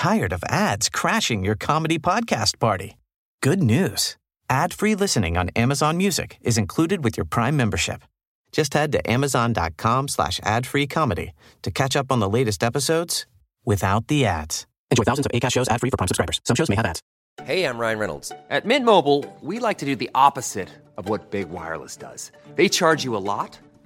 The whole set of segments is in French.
tired of ads crashing your comedy podcast party? Good news. Ad-free listening on Amazon Music is included with your Prime membership. Just head to amazon.com slash ad-free comedy to catch up on the latest episodes without the ads. Enjoy thousands of ACAST shows ad-free for Prime subscribers. Some shows may have ads. Hey, I'm Ryan Reynolds. At Mint Mobile, we like to do the opposite of what Big Wireless does. They charge you a lot,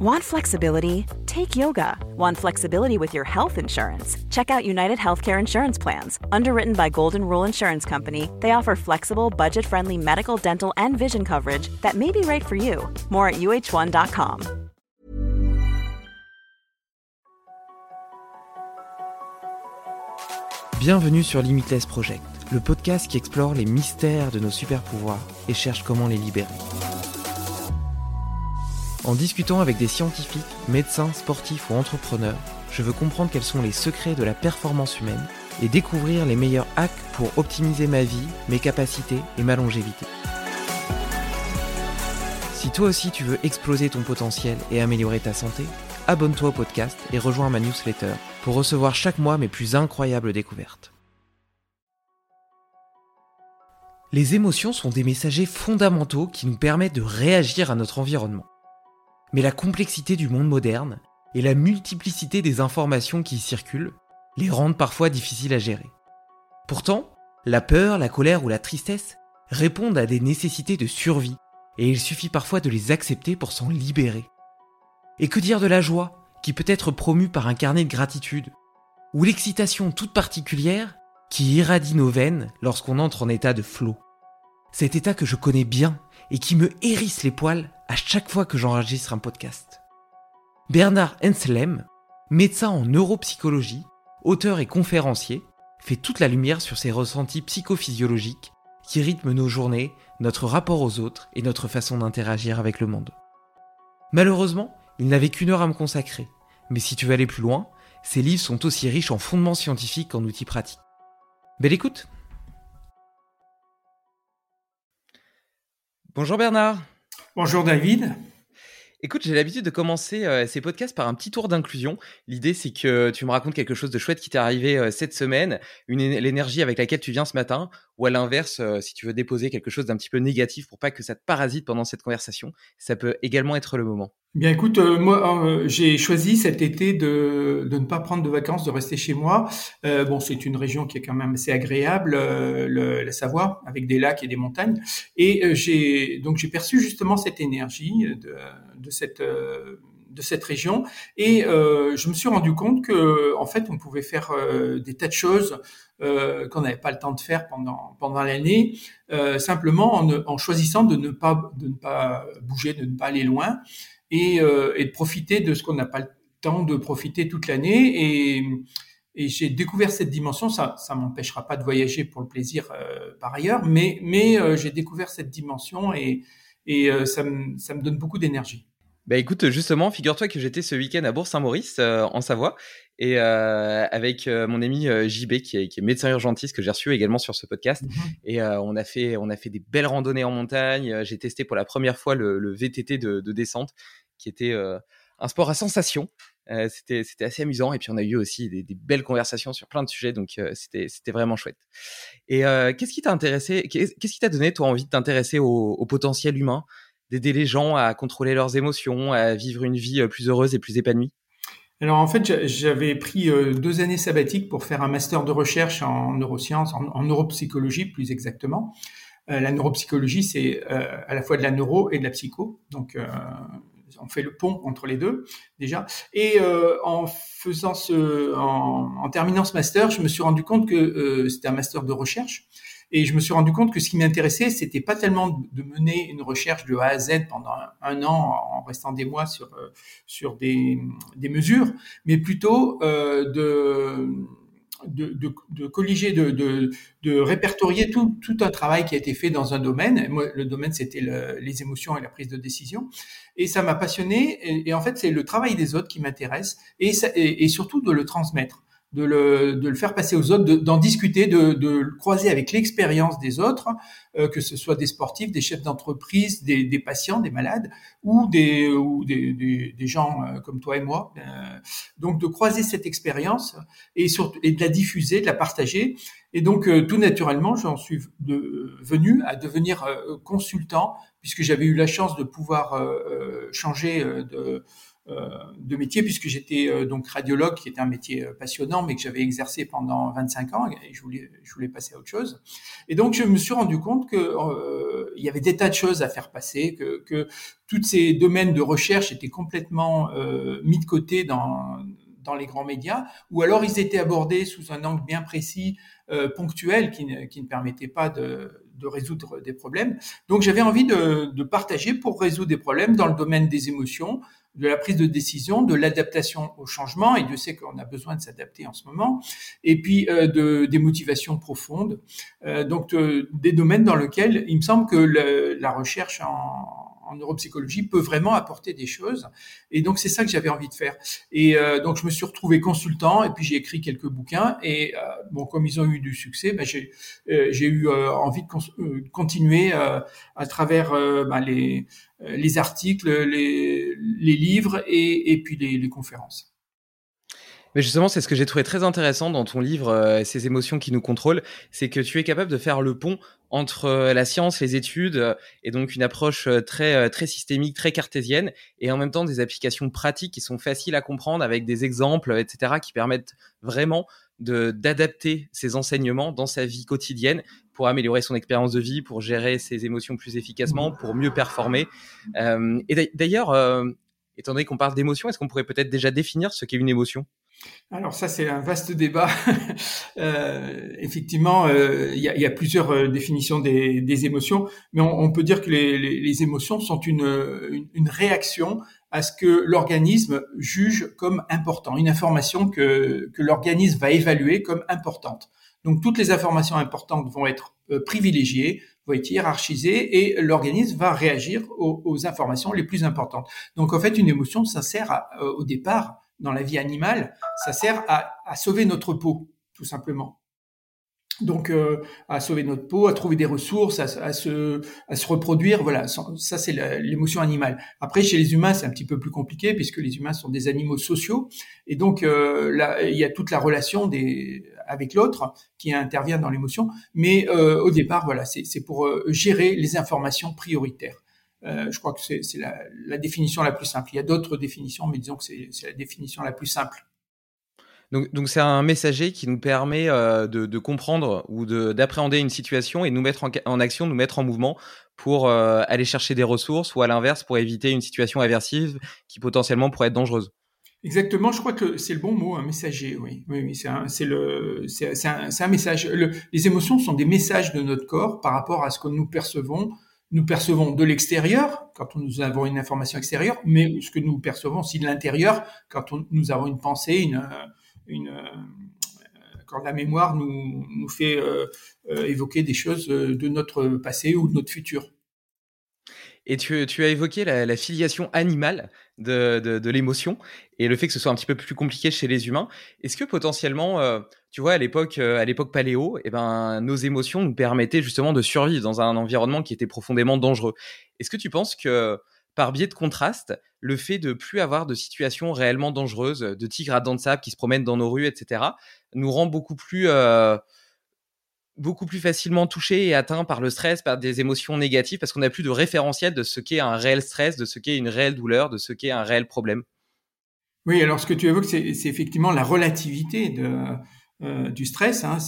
Want flexibility? Take yoga. Want flexibility with your health insurance? Check out United Healthcare Insurance Plans. Underwritten by Golden Rule Insurance Company, they offer flexible, budget friendly medical, dental, and vision coverage that may be right for you. More at uh1.com. Bienvenue sur Limitless Project, le podcast qui explore les mystères de nos super pouvoirs et cherche comment les libérer. En discutant avec des scientifiques, médecins, sportifs ou entrepreneurs, je veux comprendre quels sont les secrets de la performance humaine et découvrir les meilleurs hacks pour optimiser ma vie, mes capacités et ma longévité. Si toi aussi tu veux exploser ton potentiel et améliorer ta santé, abonne-toi au podcast et rejoins ma newsletter pour recevoir chaque mois mes plus incroyables découvertes. Les émotions sont des messagers fondamentaux qui nous permettent de réagir à notre environnement. Mais la complexité du monde moderne et la multiplicité des informations qui y circulent les rendent parfois difficiles à gérer. Pourtant, la peur, la colère ou la tristesse répondent à des nécessités de survie et il suffit parfois de les accepter pour s'en libérer. Et que dire de la joie, qui peut être promue par un carnet de gratitude, ou l'excitation toute particulière qui irradie nos veines lorsqu'on entre en état de flot? Cet état que je connais bien et qui me hérisse les poils à chaque fois que j'enregistre un podcast. Bernard Henselem, médecin en neuropsychologie, auteur et conférencier, fait toute la lumière sur ces ressentis psychophysiologiques qui rythment nos journées, notre rapport aux autres et notre façon d'interagir avec le monde. Malheureusement, il n'avait qu'une heure à me consacrer, mais si tu veux aller plus loin, ces livres sont aussi riches en fondements scientifiques qu'en outils pratiques. Belle écoute Bonjour Bernard Bonjour David. Écoute, j'ai l'habitude de commencer euh, ces podcasts par un petit tour d'inclusion. L'idée, c'est que tu me racontes quelque chose de chouette qui t'est arrivé euh, cette semaine, l'énergie avec laquelle tu viens ce matin, ou à l'inverse, euh, si tu veux déposer quelque chose d'un petit peu négatif pour pas que ça te parasite pendant cette conversation, ça peut également être le moment. Bien, écoute, euh, moi, euh, j'ai choisi cet été de, ne pas prendre de vacances, de rester chez moi. Bon, c'est une région qui est quand même assez agréable, le, la Savoie, avec des lacs et des montagnes. Et donc j'ai perçu justement cette énergie de cette de cette région et euh, je me suis rendu compte que en fait on pouvait faire euh, des tas de choses euh, qu'on n'avait pas le temps de faire pendant pendant l'année simplement en, choisissant de ne pas de ne pas bouger de ne pas aller loin et, et de profiter de ce qu'on n'a pas le temps de profiter toute l'année et et j'ai découvert cette dimension. Ça, ça m'empêchera pas de voyager pour le plaisir par ailleurs, mais mais j'ai découvert cette dimension et et ça me ça me donne beaucoup d'énergie. Bah écoute, justement, figure-toi que j'étais ce week-end à Bourg-Saint-Maurice, euh, en Savoie, et euh, avec euh, mon ami JB, qui est, qui est, médecin urgentiste, que j'ai reçu également sur ce podcast. Mhm. Et on, a fait, on a fait des belles randonnées en montagne. J'ai testé pour la première fois le, le VTT de, de, descente, qui était un sport à sensation. c'était, c'était assez amusant. Et puis, on a eu aussi des, des belles conversations sur plein de sujets. Donc, c'était, c'était vraiment chouette. Et qu'est-ce qui t'a intéressé Qu'est-ce qui t'a donné, toi, envie de t'intéresser au, au potentiel humain? D'aider les gens à contrôler leurs émotions, à vivre une vie euh, plus heureuse et plus épanouie alors en fait, j'avais pris euh, deux années sabbatiques pour faire un master de recherche en neurosciences, en, neuropsychologie plus exactement. Euh, la neuropsychologie, c'est à la fois de la neuro et de la psycho, donc on fait le pont entre les deux déjà. Et en faisant ce, en, en, terminant ce master, je me suis rendu compte que c'était un master de recherche et je me suis rendu compte que ce qui m'intéressait, c'était pas tellement de mener une recherche de A à Z pendant un, an en restant des mois sur euh, sur des, des mesures, mais plutôt euh, de de, de, colliger, de, de, de répertorier tout, tout, un travail qui a été fait dans un domaine. Moi, le domaine, c'était le, les émotions et la prise de décision. Et ça m'a passionné. Et, et, en fait, c'est le travail des autres qui m'intéresse et, et, et, surtout de le transmettre de le, de le faire passer aux autres, d'en discuter, de, de le croiser avec l'expérience des autres, euh, que ce soit des sportifs, des chefs d'entreprise, des, des, patients, des malades, ou des, ou des, des, gens euh, comme toi et moi. Euh, donc de croiser cette expérience et, surtout, et de la diffuser, de la partager. Et donc euh, tout naturellement, j'en suis de, venu à devenir euh, consultant, puisque j'avais eu la chance de pouvoir euh, changer de de métier puisque j'étais euh, donc radiologue qui était un métier euh, passionnant mais que j'avais exercé pendant 25 ans et je voulais je voulais passer à autre chose et donc je me suis rendu compte que euh, il y avait des tas de choses à faire passer que que tous ces domaines de recherche étaient complètement euh, mis de côté dans dans les grands médias, ou alors ils étaient abordés sous un angle bien précis, euh, ponctuel, qui ne, qui ne permettait pas de, de résoudre des problèmes. Donc j'avais envie de, de, partager pour résoudre des problèmes dans le domaine des émotions, de la prise de décision, de l'adaptation au changement, et Dieu sait qu'on a besoin de s'adapter en ce moment, et puis euh, de, des motivations profondes, euh, donc de, des domaines dans lesquels il me semble que la recherche en, en neuropsychologie peut vraiment apporter des choses. Et donc c'est ça que j'avais envie de faire. Et euh, donc je me suis retrouvé consultant et puis j'ai écrit quelques bouquins. Et euh, bon, comme ils ont eu du succès, ben, j'ai euh, eu euh, envie de, euh, continuer euh, à travers ben, les les articles, les, les livres et, et puis les, les conférences. Mais justement, c'est ce que j'ai trouvé très intéressant dans ton livre, euh, Ces émotions qui nous contrôlent, c'est que tu es capable de faire le pont entre euh, la science, les études, euh, et donc une approche très très systémique, très cartésienne, et en même temps des applications pratiques qui sont faciles à comprendre avec des exemples, etc., qui permettent vraiment d'adapter ses enseignements dans sa vie quotidienne pour améliorer son expérience de vie, pour gérer ses émotions plus efficacement, pour mieux performer. Euh, et d'ailleurs, euh, étant donné qu'on parle d'émotion, est-ce qu'on pourrait peut-être déjà définir ce qu'est une émotion? Alors ça, c'est un vaste débat. euh, effectivement, euh, il y, a, y, a, plusieurs euh, définitions des, des émotions, mais on, on, peut dire que les, les, les émotions sont une, une, réaction à ce que l'organisme juge comme important, une information que, que l'organisme va évaluer comme importante. Donc toutes les informations importantes vont être euh, privilégiées, vont être hiérarchisées, et l'organisme va réagir aux, aux, informations les plus importantes. Donc en fait, une émotion, ça sert à, au départ dans la vie animale, ça sert à, à sauver notre peau, tout simplement. Donc, euh, à sauver notre peau, à trouver des ressources, à, se, à se reproduire, voilà, ça c'est l'émotion animale. Après, chez les humains, c'est un petit peu plus compliqué puisque les humains sont des animaux sociaux, et donc euh, là, il y a toute la relation des, avec l'autre qui intervient dans l'émotion. Mais euh, au départ, voilà, c'est pour euh, gérer les informations prioritaires. Euh, je crois que c'est la, la, définition la plus simple. Il y a d'autres définitions, mais disons que c'est la définition la plus simple. Donc, donc c'est un messager qui nous permet euh, de, de, comprendre ou d'appréhender une situation et de nous mettre en, en, action, nous mettre en mouvement pour euh, aller chercher des ressources ou à l'inverse pour éviter une situation aversive qui potentiellement pourrait être dangereuse. Exactement, je crois que c'est le bon mot, un messager. Oui, oui, oui c'est le, c'est un, un, message. Le, les émotions sont des messages de notre corps par rapport à ce que nous percevons nous percevons de l'extérieur quand nous avons une information extérieure, mais ce que nous percevons aussi de l'intérieur quand nous avons une pensée, une, une quand la mémoire nous, nous fait euh, euh, évoquer des choses de notre passé ou de notre futur. Et tu, as évoqué la, filiation animale de, l'émotion et le fait que ce soit un petit peu plus compliqué chez les humains. Est-ce que potentiellement, euh, tu vois, à l'époque, euh, à l'époque paléo, eh ben, nos émotions nous permettaient justement de survivre dans un environnement qui était profondément dangereux? Est-ce que tu penses que par biais de contraste, le fait de plus avoir de situations réellement dangereuses, de tigres à dents de sable qui se promènent dans nos rues, etc., nous rend beaucoup plus euh, beaucoup plus facilement touché et atteint par le stress, par des émotions négatives, parce qu'on n'a plus de référentiel de ce qu'est un réel stress, de ce qu'est une réelle douleur, de ce qu'est un réel problème. Oui, alors ce que tu évoques, c'est effectivement la relativité euh, du stress. Hein.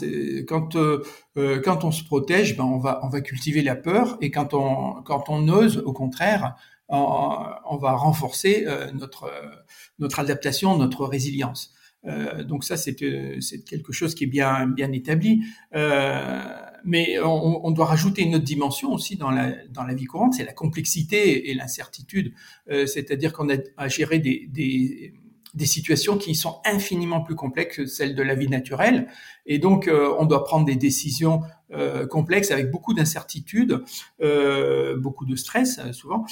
Quand euh, euh, quand on se protège, ben on va on va cultiver la peur, et quand on quand on ose, au contraire, on, va renforcer notre notre adaptation, notre résilience. Euh, donc ça, c'est quelque chose qui est bien, bien établi. Euh, mais on, on, doit rajouter une autre dimension aussi dans la, dans la vie courante, c'est la complexité et l'incertitude. Euh, C'est-à-dire qu'on a à gérer des, des, des situations qui sont infiniment plus complexes que celles de la vie naturelle. Et donc, euh, on doit prendre des décisions euh, complexes avec beaucoup d'incertitudes, euh, beaucoup de stress souvent,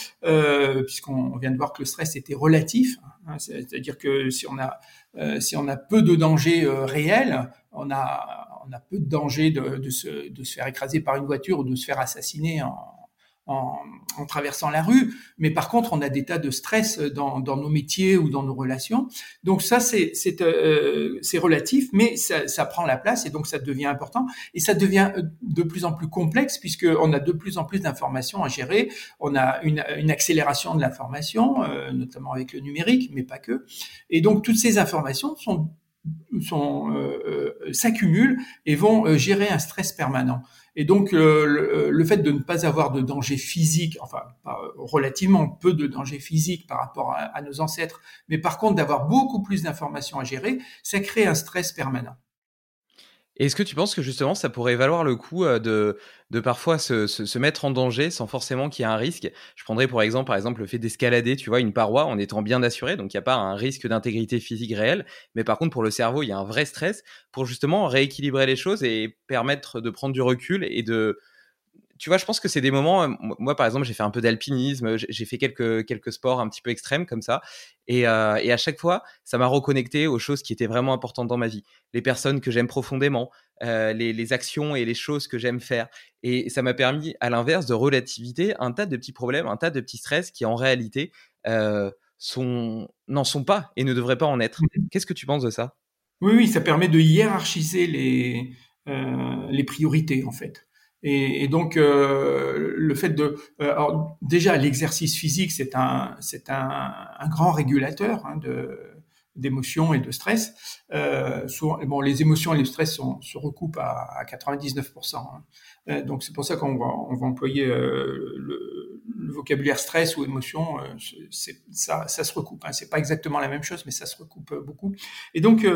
puisqu'on vient de voir que le stress était relatif. Hein, C'est-à-dire que si on a si on a peu de dangers réels, on a on a peu de danger de, de, se, de se faire écraser par une voiture ou de se faire assassiner en, en, en, traversant la rue, mais par contre, on a des tas de stress dans, dans nos métiers ou dans nos relations. Donc ça, c'est euh, relatif, mais ça, ça, prend la place et donc ça devient important et ça devient de plus en plus complexe puisque on a de plus en plus d'informations à gérer. On a une, une accélération de l'information, euh, notamment avec le numérique, mais pas que. Et donc toutes ces informations sont sont euh, euh s'accumulent et vont euh, gérer un stress permanent. Et donc, euh, le, fait de ne pas avoir de danger physique, enfin, relativement peu de danger physique par rapport à nos ancêtres, mais par contre d'avoir beaucoup plus d'informations à gérer, ça crée un stress permanent. Est-ce que tu penses que justement ça pourrait valoir le coup de, de parfois se, se, mettre en danger sans forcément qu'il y ait un risque? Je prendrais pour exemple, par exemple le fait d'escalader, tu vois, une paroi en étant bien assuré, donc il n'y a pas un risque d'intégrité physique réel, mais par contre pour le cerveau il y a un vrai stress pour justement rééquilibrer les choses et permettre de prendre du recul et de tu vois, je pense que c'est des moments. Euh, moi, par exemple, j'ai fait un peu d'alpinisme, j'ai fait quelques quelques sports un petit peu extrêmes comme ça, et, euh, et à chaque fois, ça m'a reconnecté aux choses qui étaient vraiment importantes dans ma vie, les personnes que j'aime profondément, euh, les, les, actions et les choses que j'aime faire, et ça m'a permis, à l'inverse, de relativité un tas de petits problèmes, un tas de petits stress qui en réalité euh, sont n'en sont pas et ne devraient pas en être. Mmh Qu'est-ce que tu penses de ça? Oui, oui, ça permet de hiérarchiser les euh, les priorités en fait. Et, et donc euh, le fait de, euh, alors déjà l'exercice physique c'est un c'est un, un, grand régulateur hein, de d'émotions et de stress. Euh, souvent, bon, les émotions et le stress sont, se recoupent à, à 99%. Hein. Euh, donc c'est pour ça qu'on va, on va employer euh, le, le, vocabulaire stress ou émotion. Euh, ça, ça se recoupe. Hein. C'est pas exactement la même chose, mais ça se recoupe beaucoup. Et donc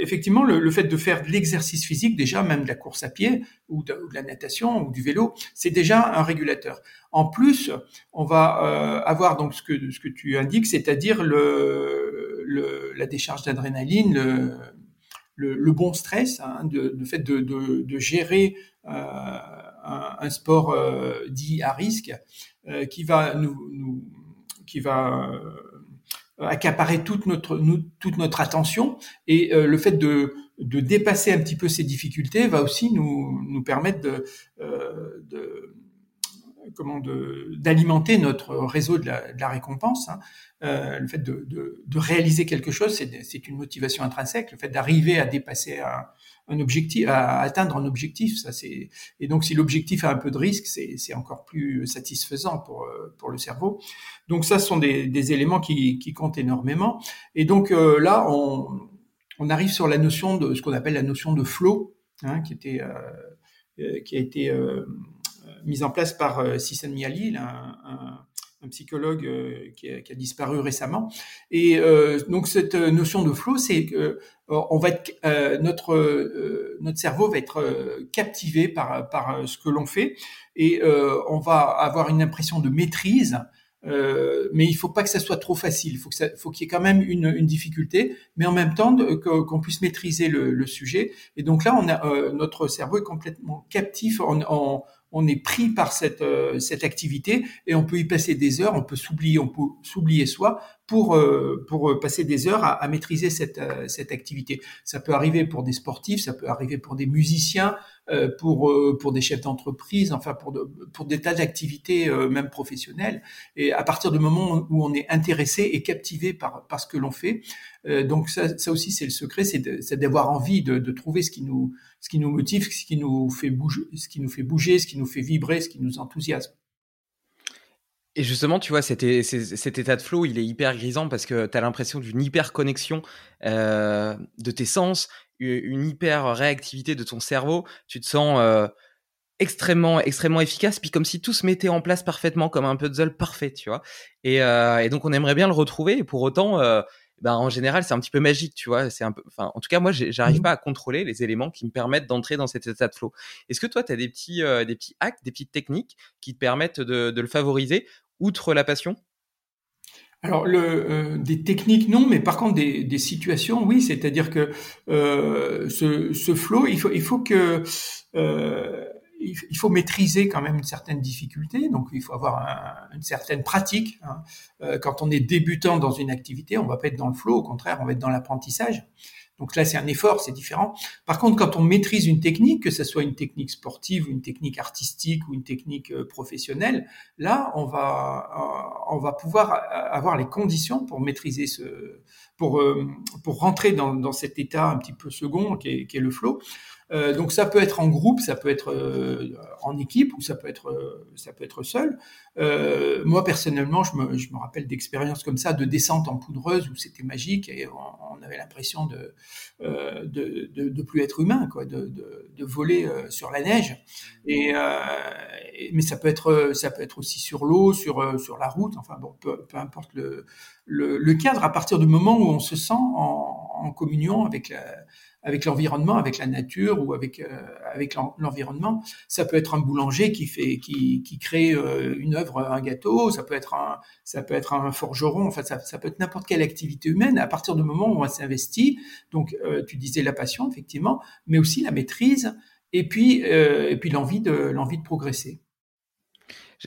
effectivement, le, le, fait de faire de l'exercice physique, déjà même de la course à pied ou de, la natation ou du vélo, c'est déjà un régulateur. En plus, on va avoir donc ce que ce que tu indiques, c'est-à-dire le, le la décharge d'adrénaline, le le, le, bon stress, hein, de, de, fait de, de, de gérer euh, un, sport euh, dit à risque, euh, qui va nous, qui va accaparer toute notre toute notre attention. Et le fait de de dépasser un petit peu ces difficultés va aussi nous nous permettre de comment d'alimenter notre réseau de la, récompense. Hein. Euh, le fait de, réaliser quelque chose, c'est une motivation intrinsèque. Le fait d'arriver à dépasser un, objectif, à atteindre un objectif, ça c'est. Et donc, si l'objectif a un peu de risque, c'est encore plus satisfaisant pour pour le cerveau. Donc, ça, ce sont des, éléments qui, qui, comptent énormément. Et donc euh, là, on, arrive sur la notion de ce qu'on appelle la notion de flow, hein, qui était euh, euh qui a été euh, mise en place par euh, Sissan un, un, psychologue euh, qui a, disparu récemment. Et euh, donc cette notion de flow, c'est que on va être, notre notre cerveau va être captivé par par ce que l'on fait et on va avoir une impression de maîtrise. Euh, mais il faut pas que ça soit trop facile. Il faut qu'il y ait quand même une, difficulté, mais en même temps qu'on puisse maîtriser le, sujet. Et donc là, euh, notre cerveau est complètement captif. On, on est pris par cette, euh, cette activité et on peut y passer des heures, on peut s'oublier, on peut s'oublier soi pour, euh, pour passer des heures à, à maîtriser cette, euh, cette activité. Ça peut arriver pour des sportifs, ça peut arriver pour des musiciens, pour, pour des chefs d'entreprise, enfin pour, de, pour des tas d'activités même professionnelles. Et à partir du moment où on est intéressé et captivé par, par ce que l'on fait, donc ça, ça aussi c'est le secret, c'est d'avoir envie de, de trouver ce qui nous ce qui nous motive, ce qui nous fait bouger, ce qui nous fait bouger, ce qui nous fait vibrer, ce qui nous enthousiasme. Et justement, tu vois, cet, cet, état de flow, il est hyper grisant parce que tu as l'impression d'une hyper connexion euh, de tes sens, une hyper réactivité de ton cerveau. Tu te sens euh, extrêmement, extrêmement efficace, puis comme si tout se mettait en place parfaitement, comme un puzzle parfait, tu vois. Et, euh, et donc, on aimerait bien le retrouver. Et pour autant, ben, en général, c'est un petit peu magique, tu vois. C'est un peu, enfin, en tout cas, moi, j'arrive mmh. pas à contrôler les éléments qui me permettent d'entrer dans cet état de flow. Est-ce que toi, tu as des petits, euh, des petits hacks, des petites techniques qui te permettent de, de le favoriser, outre la passion? Alors, euh, des techniques, non, mais par contre, des, situations, oui. C'est-à-dire que euh, ce, ce flow, il faut, faut que euh, il faut maîtriser quand même une certaine difficulté, donc il faut avoir une certaine pratique. Hein. Quand on est débutant dans une activité, on va pas être dans le flow, au contraire, on va être dans l'apprentissage. Donc là, c'est un effort, c'est différent. Par contre, quand on maîtrise une technique, que ce soit une technique sportive, une technique artistique ou une technique euh, professionnelle, là, on va, euh, on va pouvoir avoir les conditions pour maîtriser ce, pour, pour rentrer dans, dans cet état un petit peu second qui est, qui est le flow. Euh, donc ça peut être en groupe, ça peut être euh, en équipe ou ça peut être euh, ça peut être seul. moi personnellement, je me, je me rappelle d'expériences comme ça de descente en poudreuse où c'était magique et on, avait l'impression de, de, de, de plus être humain, quoi, de, de, de voler sur la neige. Et, mais ça peut être ça peut être aussi sur l'eau, sur sur la route. Enfin bon, peu, peu importe le, le, le cadre. À partir du moment où on se sent en, en communion avec la avec l'environnement, avec la nature ou avec euh, avec l'environnement. Ça peut être un boulanger qui fait qui, qui crée euh, une œuvre, un gâteau. Ça peut être un ça peut être un forgeron. Enfin, ça, ça peut être n'importe quelle activité humaine. À partir du moment où on s'investit, donc euh, tu disais la passion effectivement, mais aussi la maîtrise et puis et puis l'envie de l'envie de progresser.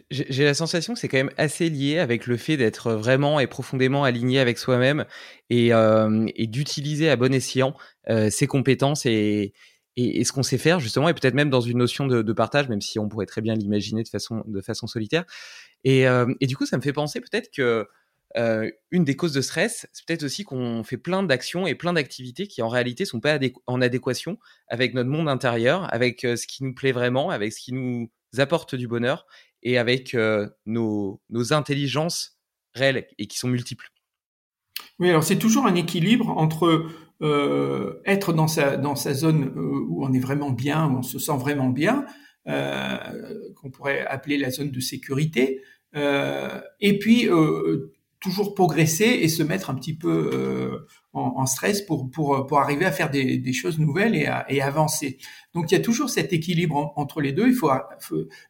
J'ai la sensation que c'est quand même assez lié avec le fait d'être vraiment et profondément aligné avec soi-même et, euh, d'utiliser à bon escient euh, ses compétences et, ce qu'on sait faire justement et peut-être même dans une notion de, partage, même si on pourrait très bien l'imaginer de façon, solitaire. Et, euh, et, du coup, ça me fait penser peut-être que une des causes de stress, c'est peut-être aussi qu'on fait plein d'actions et plein d'activités qui en réalité sont pas en adéquation avec notre monde intérieur, avec ce qui nous plaît vraiment, avec ce qui nous apporte du bonheur et avec euh, nos, nos, intelligences réelles et qui sont multiples. Oui, alors c'est toujours un équilibre entre euh, être dans sa, dans sa zone euh, où on est vraiment bien, où on se sent vraiment bien, qu'on pourrait appeler la zone de sécurité, et puis toujours progresser et se mettre un petit peu en, en, stress pour, pour, pour arriver à faire des, des choses nouvelles et, à, et avancer. Donc il y a toujours cet équilibre entre les deux. Il faut,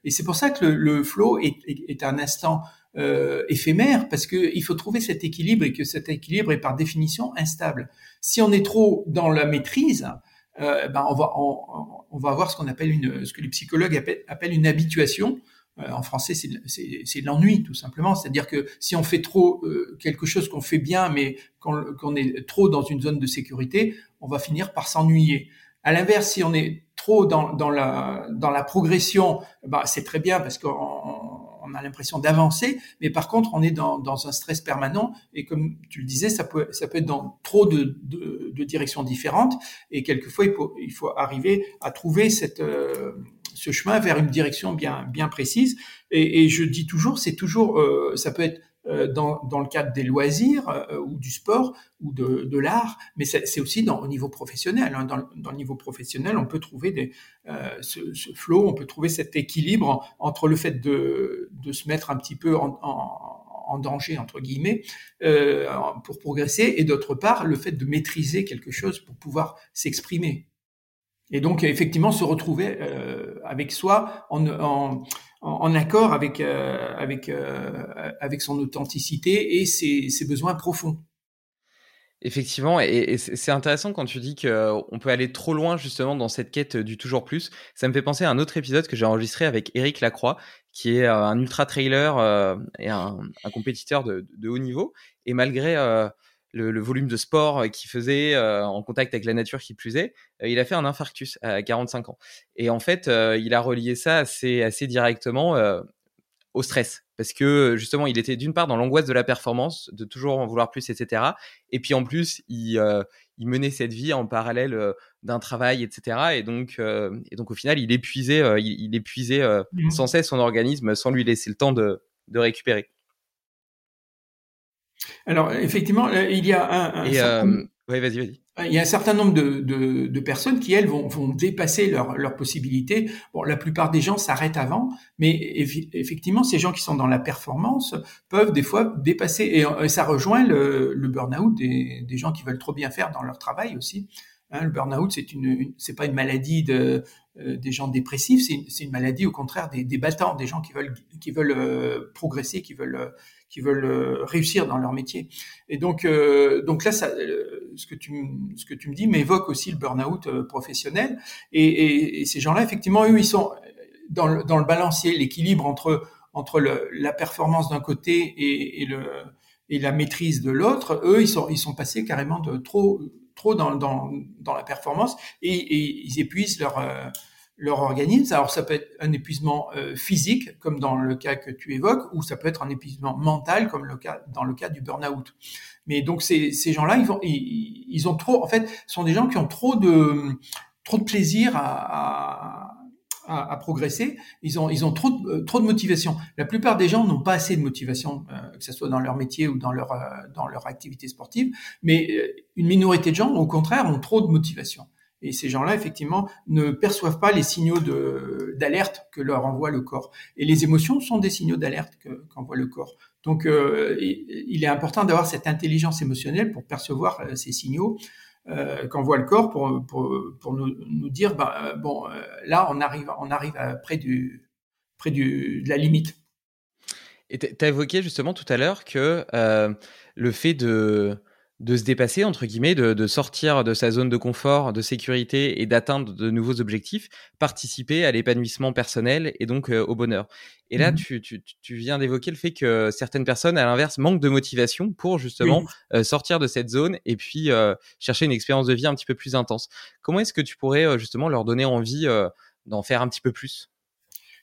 et c'est pour ça que le, le flow est, est, est, un instant euh, éphémère parce que il faut trouver cet équilibre et que cet équilibre est par définition instable. Si on est trop dans la maîtrise, euh, ben on va on, on va avoir ce qu'on appelle une ce que les psychologues appellent, appellent une habituation. Euh, en français, c'est l'ennui, tout simplement. C'est-à-dire que si on fait trop euh, quelque chose qu'on fait bien, mais qu'on est trop dans une zone de sécurité, on va finir par s'ennuyer. À l'inverse, si on est trop dans, dans, la, dans la progression, bah, c'est très bien parce qu'on on a l'impression d'avancer, mais par contre, on est dans, dans, un stress permanent. Et comme tu le disais, ça peut, ça peut être dans trop de, de, de directions différentes. Et quelquefois, il faut, il faut arriver à trouver cette, euh, ce chemin vers une direction bien, bien précise. Et, je dis toujours, c'est toujours, euh, ça peut être euh, dans, dans, le cadre des loisirs euh, ou du sport ou de, de l'art, mais c'est aussi dans, au niveau professionnel. Hein. Dans, dans, le niveau professionnel, on peut trouver des, ce, ce, flow, on peut trouver cet équilibre entre le fait de, de se mettre un petit peu en, en, danger entre guillemets pour progresser, et d'autre part le fait de maîtriser quelque chose pour pouvoir s'exprimer. Et donc effectivement se retrouver avec soi en, en accord avec, euh, avec, euh, avec son authenticité et ses, besoins profonds. Effectivement, et, c'est intéressant quand tu dis qu'on peut aller trop loin justement dans cette quête du toujours plus. Ça me fait penser à un autre épisode que j'ai enregistré avec Eric Lacroix, qui est un ultra trailer euh, et un, un compétiteur de, de, haut niveau. Et malgré euh, le, le, volume de sport euh, qu'il faisait euh, en contact avec la nature qui plus est, euh, il a fait un infarctus à 45 ans. Et en fait, il a relié ça assez, assez directement au stress. Parce que justement, il était d'une part dans l'angoisse de la performance, de toujours en vouloir plus, etc. Et puis en plus, il, il menait cette vie en parallèle d'un travail, etc. Et donc, et donc au final, il épuisait, il, il épuisait mmh. sans cesse son organisme sans lui laisser le temps de, de récupérer. Alors, effectivement, il y a un. un Et, certain... euh, ouais, vas-y, vas-y. Il y a un certain nombre de, de, de personnes qui, elles, vont, vont dépasser leurs leur possibilités. Bon, la plupart des gens s'arrêtent avant, mais effectivement, ces gens qui sont dans la performance peuvent des fois dépasser. Et, ça rejoint le, le burn-out des, des gens qui veulent trop bien faire dans leur travail aussi. Hein, le burn-out, c'est une, pas une maladie euh, des gens dépressifs, c'est une, maladie au contraire des, des, battants, des gens qui veulent euh, progresser, qui veulent veulent réussir dans leur métier. Et donc là, ce que tu me dis m'évoque aussi le burn-out professionnel. Et, ces gens-là, effectivement, eux, ils sont dans le, balancier, l'équilibre entre la performance d'un côté et, la maîtrise de l'autre, eux, ils sont passés carrément de trop, trop dans, dans, dans la performance et, ils épuisent leur, euh, leur organisme. Alors, ça peut être un épuisement euh, physique, comme dans le cas que tu évoques, ou ça peut être un épuisement mental, comme le cas, dans le cas du burn-out. Mais donc, ces, ces gens-là, ils, ils, ils, ont trop, en fait, sont des gens qui ont trop de, trop de plaisir à à, à, progresser, ils ont, ils ont trop, de, euh, trop de motivation. La plupart des gens n'ont pas assez de motivation, euh, que ce soit dans leur métier ou dans leur, euh, dans leur activité sportive, mais une minorité de gens, au contraire, ont trop de motivation. Et ces gens-là, effectivement, ne perçoivent pas les signaux d'alerte que leur envoie le corps. Et les émotions sont des signaux d'alerte qu'envoie le corps. Donc, il est important d'avoir cette intelligence émotionnelle pour percevoir ces signaux euh, qu'envoie le corps pour, pour, nous, dire bah, euh, bon euh, là on arrive on arrive à, près du près du de la limite. Et tu as évoqué justement tout à l'heure que euh, le fait de de se dépasser, entre guillemets, de, de, sortir de sa zone de confort, de sécurité et d'atteindre de nouveaux objectifs, participer à l'épanouissement personnel et donc euh, au bonheur. Et là, mmh. tu, tu, tu, viens d'évoquer le fait que certaines personnes, à l'inverse, manquent de motivation pour justement oui. euh, sortir de cette zone et puis euh, chercher une expérience de vie un petit peu plus intense. Comment est-ce que tu pourrais justement leur donner envie d'en faire un petit peu plus?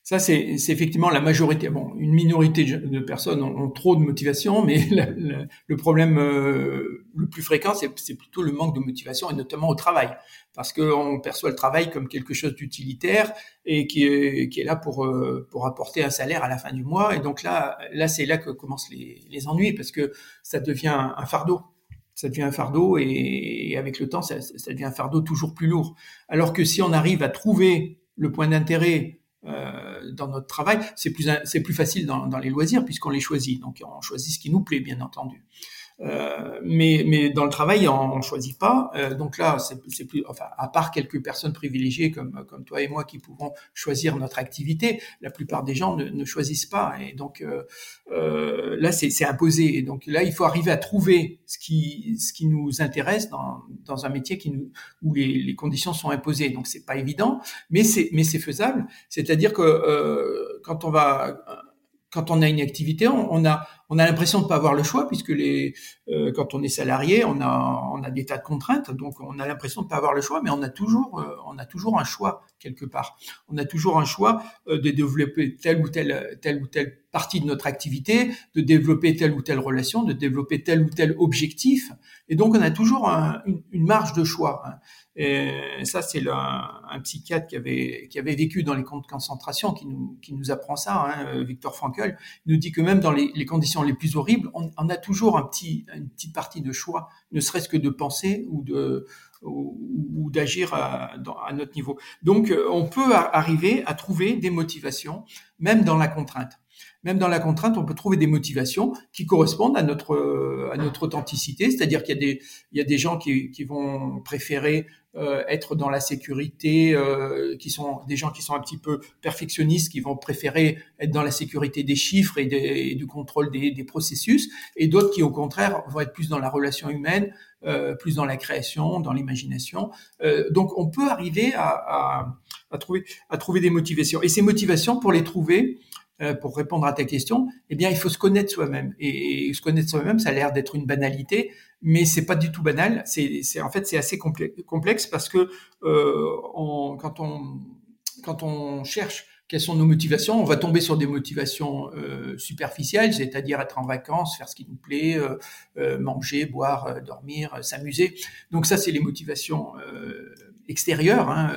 Ça, c'est effectivement la majorité. Bon, une minorité de personnes ont, trop de motivation, mais le problème euh, le plus fréquent, c'est plutôt le manque de motivation, et notamment au travail, parce qu'on perçoit le travail comme quelque chose d'utilitaire et qui est, là pour, euh, pour apporter un salaire à la fin du mois. Et donc là, là c'est là que commencent les, les ennuis, parce que ça devient un, fardeau ça devient un fardeau et, avec le temps, ça, devient un fardeau toujours plus lourd. Alors que si on arrive à trouver le point d'intérêt euh, dans notre travail, c'est plus plus facile dans, dans les loisirs puisqu'on les choisit. Donc on choisit ce qui nous plaît, bien entendu. Euh, mais, mais dans le travail, on, on choisit pas. Euh, donc là, c'est plus, enfin, à part quelques personnes privilégiées comme comme toi et moi qui pouvons choisir notre activité, la plupart des gens ne, ne choisissent pas. Et donc euh, euh là, c'est imposé. Et donc là, il faut arriver à trouver ce qui ce qui nous intéresse dans dans un métier qui nous où les, les conditions sont imposées. Donc c'est pas évident, mais c'est mais c'est faisable. C'est-à-dire que euh, quand on va quand on a une activité, on, on a on a l'impression de pas avoir le choix puisque les euh, quand on est salarié, on a on a des tas de contraintes, donc on a l'impression de pas avoir le choix, mais on a toujours euh, on a toujours un choix quelque part. On a toujours un choix euh, de développer telle ou telle telle ou telle partie de notre activité, de développer telle ou telle relation, de développer tel ou tel objectif, et donc on a toujours un, une, marge de choix. Hein. Et ça, c'est un, psychiatre qui avait, qui avait vécu dans les camps de concentration qui nous, qui nous apprend ça, hein, Victor Frankl, il nous dit que même dans les, les conditions les plus horribles, on, a toujours un petit, une petite partie de choix, ne serait-ce que de penser ou de ou, d'agir à, à, notre niveau. Donc, on peut arriver à trouver des motivations, même dans la contrainte même dans la contrainte, on peut trouver des motivations qui correspondent à notre à notre authenticité. C'est-à-dire qu'il y a des il y a des gens qui, qui vont préférer euh, être dans la sécurité, euh, qui sont des gens qui sont un petit peu perfectionnistes, qui vont préférer être dans la sécurité des chiffres et, des, et du contrôle des, des processus, et d'autres qui au contraire vont être plus dans la relation humaine, euh, plus dans la création, dans l'imagination. Euh, donc on peut arriver à, à, à, trouver à trouver des motivations. Et ces motivations, pour les trouver, euh, pour répondre à ta question, eh bien, il faut se connaître soi-même. Et, se connaître soi-même, ça a l'air d'être une banalité, mais c'est pas du tout banal. C'est, c'est en fait, c'est assez complexe parce que euh, on, quand on quand on cherche quelles sont nos motivations, on va tomber sur des motivations euh, superficielles, c'est-à-dire être en vacances, faire ce qui nous plaît, euh, euh manger, boire, euh, dormir, s'amuser. Donc ça, c'est les motivations extérieures, hein,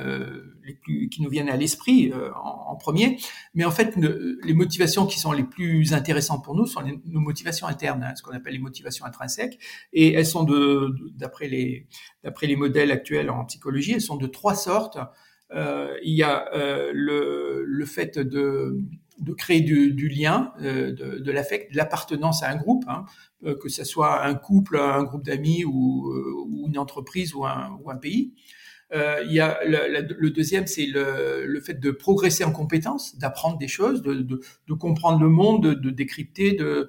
les plus, qui nous viennent à l'esprit en, en, premier. Mais en fait, les motivations qui sont les plus intéressantes pour nous sont nos motivations internes, hein, ce qu'on appelle les motivations intrinsèques, et elles sont de, d'après les, d'après les modèles actuels en psychologie, elles sont de trois sortes. Euh, il y a euh, le, le, fait de de créer du, du lien, de, de l'affect, de l'appartenance à un groupe, hein, que ce soit un couple, un groupe d'amis ou, ou, une entreprise ou un, ou un pays. Euh, il y a le, deuxième, c'est le, fait de progresser en compétences, d'apprendre des choses, de, comprendre le monde, de, décrypter, euh,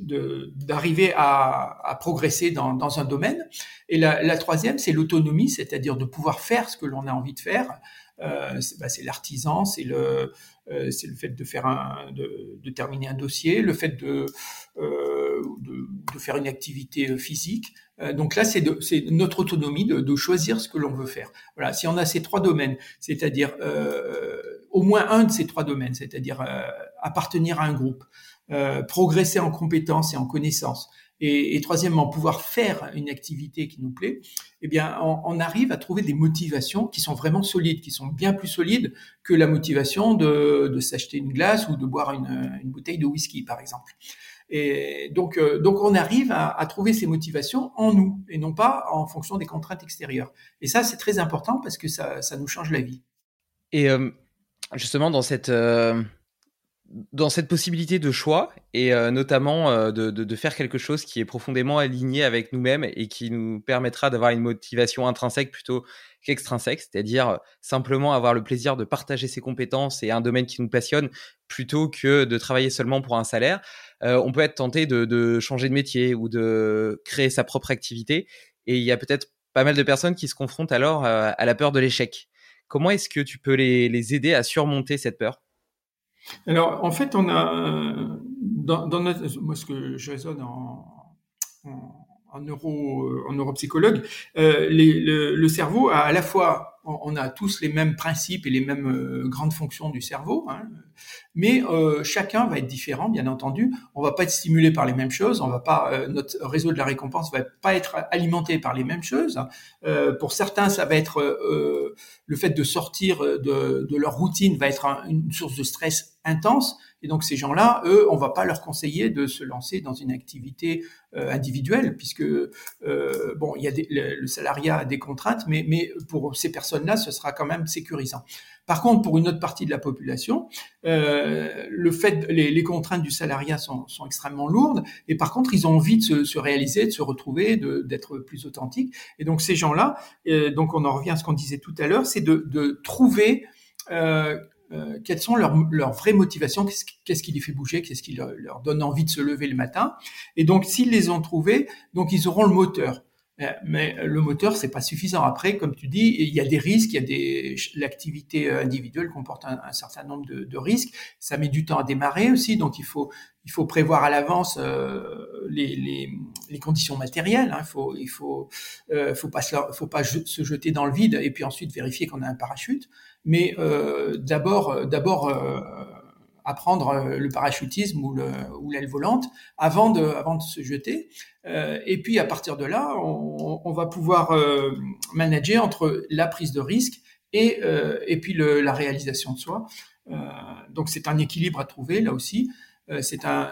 d'arriver à, progresser dans, un domaine. Et la, troisième, c'est l'autonomie, c'est-à-dire de pouvoir faire ce que l'on a envie de faire. Euh, c'est bah, l'artisan, c'est le, euh, c'est le fait de faire de, terminer un dossier, le fait de, faire une activité physique. Euh, donc là, c'est notre autonomie de, de, choisir ce que l'on veut faire. Voilà, si on a ces trois domaines, c'est-à-dire euh, au moins un de ces trois domaines, c'est-à-dire euh, appartenir à un groupe, progresser en compétences et en connaissances, et, et, troisièmement pouvoir faire une activité qui nous plaît, eh bien on, on, arrive à trouver des motivations qui sont vraiment solides, qui sont bien plus solides que la motivation de, de s'acheter une glace ou de boire une, une bouteille de whisky par exemple. Et donc, euh, donc on arrive à, à, trouver ces motivations en nous et non pas en fonction des contraintes extérieures. Et ça, c'est très important parce que ça, ça, nous change la vie. Et euh, justement, dans cette, euh, dans cette possibilité de choix et euh, notamment euh, de, de, de, faire quelque chose qui est profondément aligné avec nous-mêmes et qui nous permettra d'avoir une motivation intrinsèque plutôt qu'extrinsèque, c'est-à-dire simplement avoir le plaisir de partager ses compétences et un domaine qui nous passionne plutôt que de travailler seulement pour un salaire. Euh, on peut être tenté de, de, changer de métier ou de créer sa propre activité et il y a peut-être pas mal de personnes qui se confrontent alors à la peur de l'échec. Comment est-ce que tu peux les, les aider à surmonter cette peur? Alors, en fait, on a dans, notre, moi ce que je raisonne en, en, neuro, en neuropsychologue, euh, le, cerveau a à la fois on a tous les mêmes principes et les mêmes euh, grandes fonctions du cerveau, hein, mais euh, chacun va être différent, bien entendu. On va pas être stimulé par les mêmes choses, on va pas notre réseau de la récompense va pas être alimenté par les mêmes choses. Pour certains, ça va être le fait de sortir de, de leur routine va être un, une source de stress intense. Et donc ces gens-là, eux, on va pas leur conseiller de se lancer dans une activité euh, individuelle, puisque euh, bon, il y a des, le, le, salariat a des contraintes, mais, mais pour ces personnes-là, ce sera quand même sécurisant. Par contre, pour une autre partie de la population, euh, les, contraintes du salariat sont, extrêmement lourdes, et par contre, ils ont envie de se, se réaliser, de se retrouver, d'être plus authentiques. Et donc ces gens-là, euh, donc on en revient à ce qu'on disait tout à l'heure, c'est de, trouver euh, quelles sont leurs, vraies motivations, qu'est-ce, qui les fait bouger, qu'est-ce qui leur, leur, donne envie de se lever le matin. Et donc, s'ils les ont trouvés, donc ils auront le moteur. Euh, mais le moteur, c'est pas suffisant. Après, comme tu dis, il y a des risques, il y a des l'activité individuelle comporte un, certain nombre de, risques. Ça met du temps à démarrer aussi, donc il faut il faut prévoir à l'avance euh, les, les, les, conditions matérielles. Hein. Il faut il faut euh, faut pas se, faut pas se jeter dans le vide et puis ensuite vérifier qu'on a un parachute. Mais euh, d'abord d'abord euh, apprendre euh, le parachutisme ou l'aile volante avant de, se jeter. Euh, et puis à partir de là, on, va pouvoir euh, manager entre la prise de risque et, puis la réalisation de soi. Donc c'est un équilibre à trouver là aussi. C'est un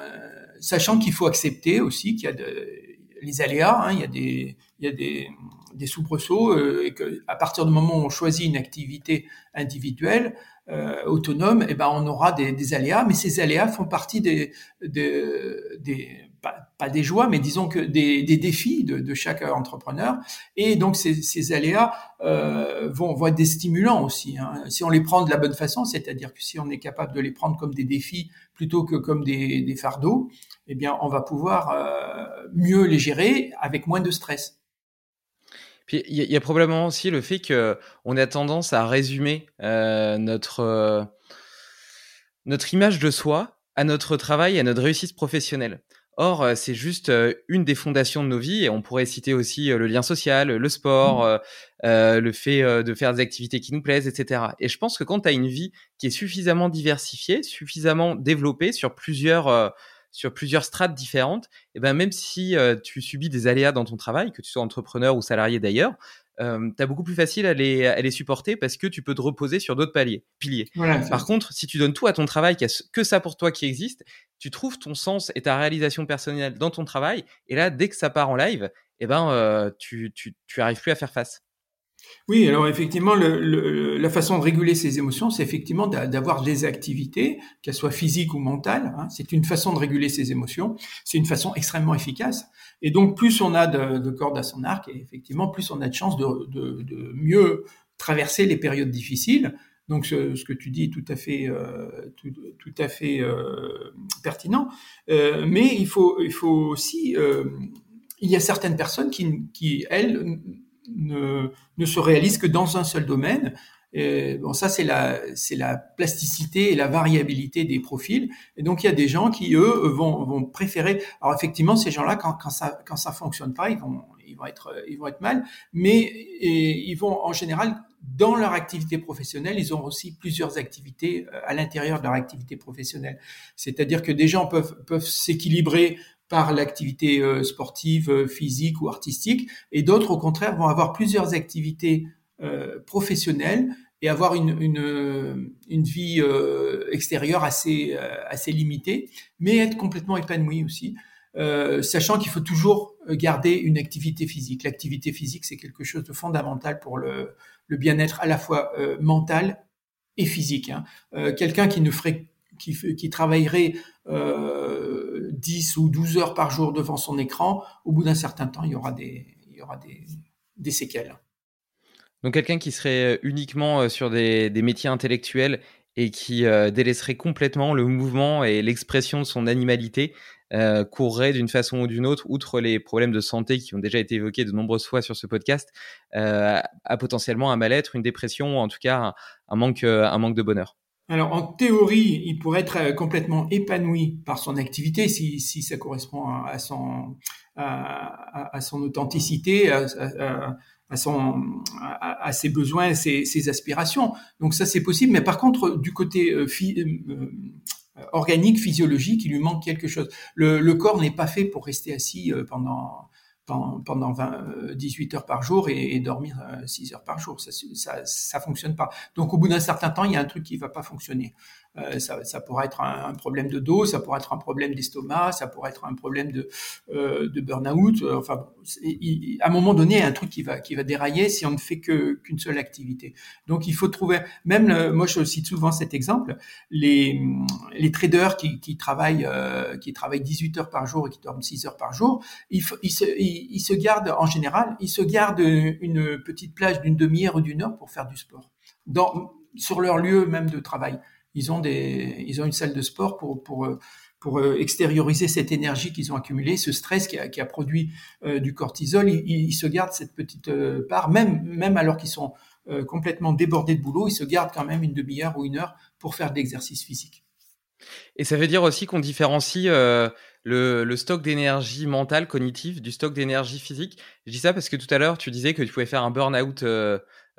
sachant qu'il faut accepter aussi qu'il y a de, les aléas, hein, il y a des, il y soubresauts et que à partir du moment où on choisit une activité individuelle, autonome, eh ben on aura des, des, aléas, mais ces aléas font partie des, des, des pas, pas, des joies, mais disons que des, défis de, de, chaque entrepreneur. Et donc ces, ces aléas euh, vont, vont, être des stimulants aussi. Hein. Si on les prend de la bonne façon, c'est-à-dire que si on est capable de les prendre comme des défis plutôt que comme des, des fardeaux, eh bien on va pouvoir euh, mieux les gérer avec moins de stress. Puis il y, y, a probablement aussi le fait que on a tendance à résumer euh, notre euh, notre image de soi à notre travail, à notre réussite professionnelle. Or, euh, c'est juste euh, une des fondations de nos vies, et on pourrait citer aussi le lien social, le sport, mmh. euh, le fait de faire des activités qui nous plaisent, etc. Et je pense que quand tu as une vie qui est suffisamment diversifiée, suffisamment développée sur plusieurs sur plusieurs strates différentes, et ben même si euh, tu subis des aléas dans ton travail, que tu sois entrepreneur ou salarié d'ailleurs, euh, tu as beaucoup plus facile à les, à les supporter parce que tu peux te reposer sur d'autres paliers, piliers. Voilà, Par contre, si tu donnes tout à ton travail, qu'il n'y a que ça pour toi qui existe, tu trouves ton sens et ta réalisation personnelle dans ton travail, et là, dès que ça part en live, eh ben, euh, tu, tu, tu arrives plus à faire face. Oui, alors effectivement, la façon de réguler ses émotions, c'est effectivement d'avoir des activités, qu'elles soient physiques ou mentales. Hein. c'est une façon de réguler ses émotions. C'est une façon extrêmement efficace. Et donc, plus on a de, de cordes à son arc, et effectivement, plus on a de chances de, mieux traverser les périodes difficiles. Donc, ce, que tu dis est tout à fait, euh, tout, à fait euh, pertinent. Euh, mais il faut, il faut aussi, il y a certaines personnes qui, qui elles, ne, ne se réalise que dans un seul domaine. Et bon, ça c'est la c'est la plasticité et la variabilité des profils. Et donc il y a des gens qui eux vont vont préférer. Alors effectivement, ces gens-là quand quand ça quand ça fonctionne pas, ils vont ils vont être ils vont être mal. Mais ils vont en général dans leur activité professionnelle, ils ont aussi plusieurs activités euh, à l'intérieur de leur activité professionnelle. C'est-à-dire que des gens peuvent peuvent s'équilibrer par l'activité euh, sportive, euh, physique ou artistique, et d'autres, au contraire, vont avoir plusieurs activités euh, professionnelles et avoir une, une, vie extérieure assez, assez limitée, mais être complètement épanoui aussi, sachant qu'il faut toujours garder une activité physique. L'activité physique, c'est quelque chose de fondamental pour le, le bien-être à la fois mental et physique. Hein. Quelqu'un qui ne ferait qui, travaillerait euh, 10 ou 12 heures par jour devant son écran, au bout d'un certain temps, il y aura des, séquelles. Donc quelqu'un qui serait uniquement euh, sur des, métiers intellectuels et qui euh, délaisserait complètement le mouvement et l'expression de son animalité, euh, courrait d'une façon ou d'une autre, outre les problèmes de santé qui ont déjà été évoqués de nombreuses fois sur ce podcast, euh, à potentiellement un mal-être, une dépression, ou en tout cas un manque de bonheur. Alors en théorie, il pourrait être euh, complètement épanoui par son activité si, si ça correspond à, son à, son authenticité, à, son à, ses besoins, ses, ses aspirations. Donc ça c'est possible, mais par contre du côté euh, euh, organique, physiologique, il lui manque quelque chose. Le corps n'est pas fait pour rester assis pendant pendant 20, 18 euh, heures par jour et, dormir 6 euh, heures par jour. Ça, ça, ça fonctionne pas. Donc, au bout d'un certain temps, il y a un truc qui va pas fonctionner. Euh, ça, ça pourrait être un, problème de dos, ça pourrait être un problème d'estomac, ça pourrait être un problème de, euh, de burn-out. Euh, enfin, à un moment donné, il y a un truc qui va, qui va dérailler si on ne fait que qu'une seule activité. Donc, il faut trouver. Même, moi, je cite souvent cet exemple. Les, les traders qui, qui travaillent, euh, qui travaillent 18 heures par jour et qui dorment 6 heures par jour, ils, ils, se, ils, se gardent en général, ils se gardent une petite plage d'une demi-heure ou d'une heure pour faire du sport. Dans, sur leur lieu même de travail ils ont des, ils ont une salle de sport pour pour pour euh, extérioriser cette énergie qu'ils ont accumulée, ce stress qui a, qui a produit euh, du cortisol. Ils, se gardent cette petite euh, part, même même alors qu'ils sont complètement débordés de boulot, ils se gardent quand même une demi-heure ou une heure pour faire de l'exercice physique. Et ça veut dire aussi qu'on différencie le, le, stock d'énergie mentale, cognitive, du stock d'énergie physique? Je dis ça parce que tout à l'heure, tu disais que tu pouvais faire un burn-out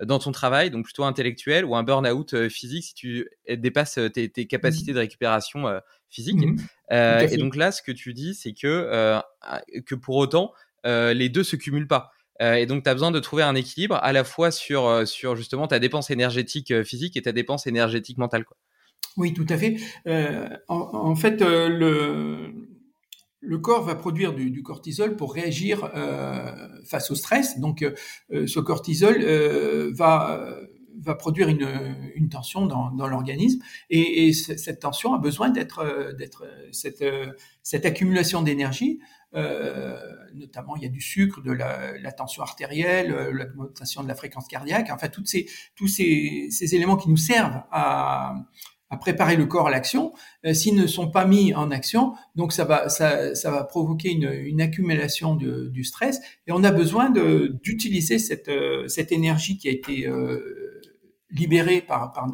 dans ton travail, donc plutôt intellectuel, ou un burn-out euh, physique si tu dépasses euh, tes, tes capacités de récupération euh, physique. Mmh et donc là, ce que tu dis, c'est que, que pour autant, les deux se cumulent pas. et donc, tu as besoin de trouver un équilibre à la fois sur, sur justement ta dépense énergétique physique et ta dépense énergétique mentale. Quoi. Oui, tout à fait. En, en, fait, le, le corps va produire du, cortisol pour réagir euh, face au stress. Donc, euh, ce cortisol euh, va va produire une, une tension dans, dans l'organisme et, et, cette tension a besoin d'être d'être cette cette accumulation d'énergie notamment il y a du sucre de la, la tension artérielle l'augmentation de la fréquence cardiaque enfin toutes ces tous ces, ces éléments qui nous servent à à préparer le corps à l'action. Euh, s'ils ne sont pas mis en action, donc ça va, ça, ça va provoquer une, une accumulation de, du stress. Et on a besoin d'utiliser cette, euh, cette énergie qui a été euh, libérée par, par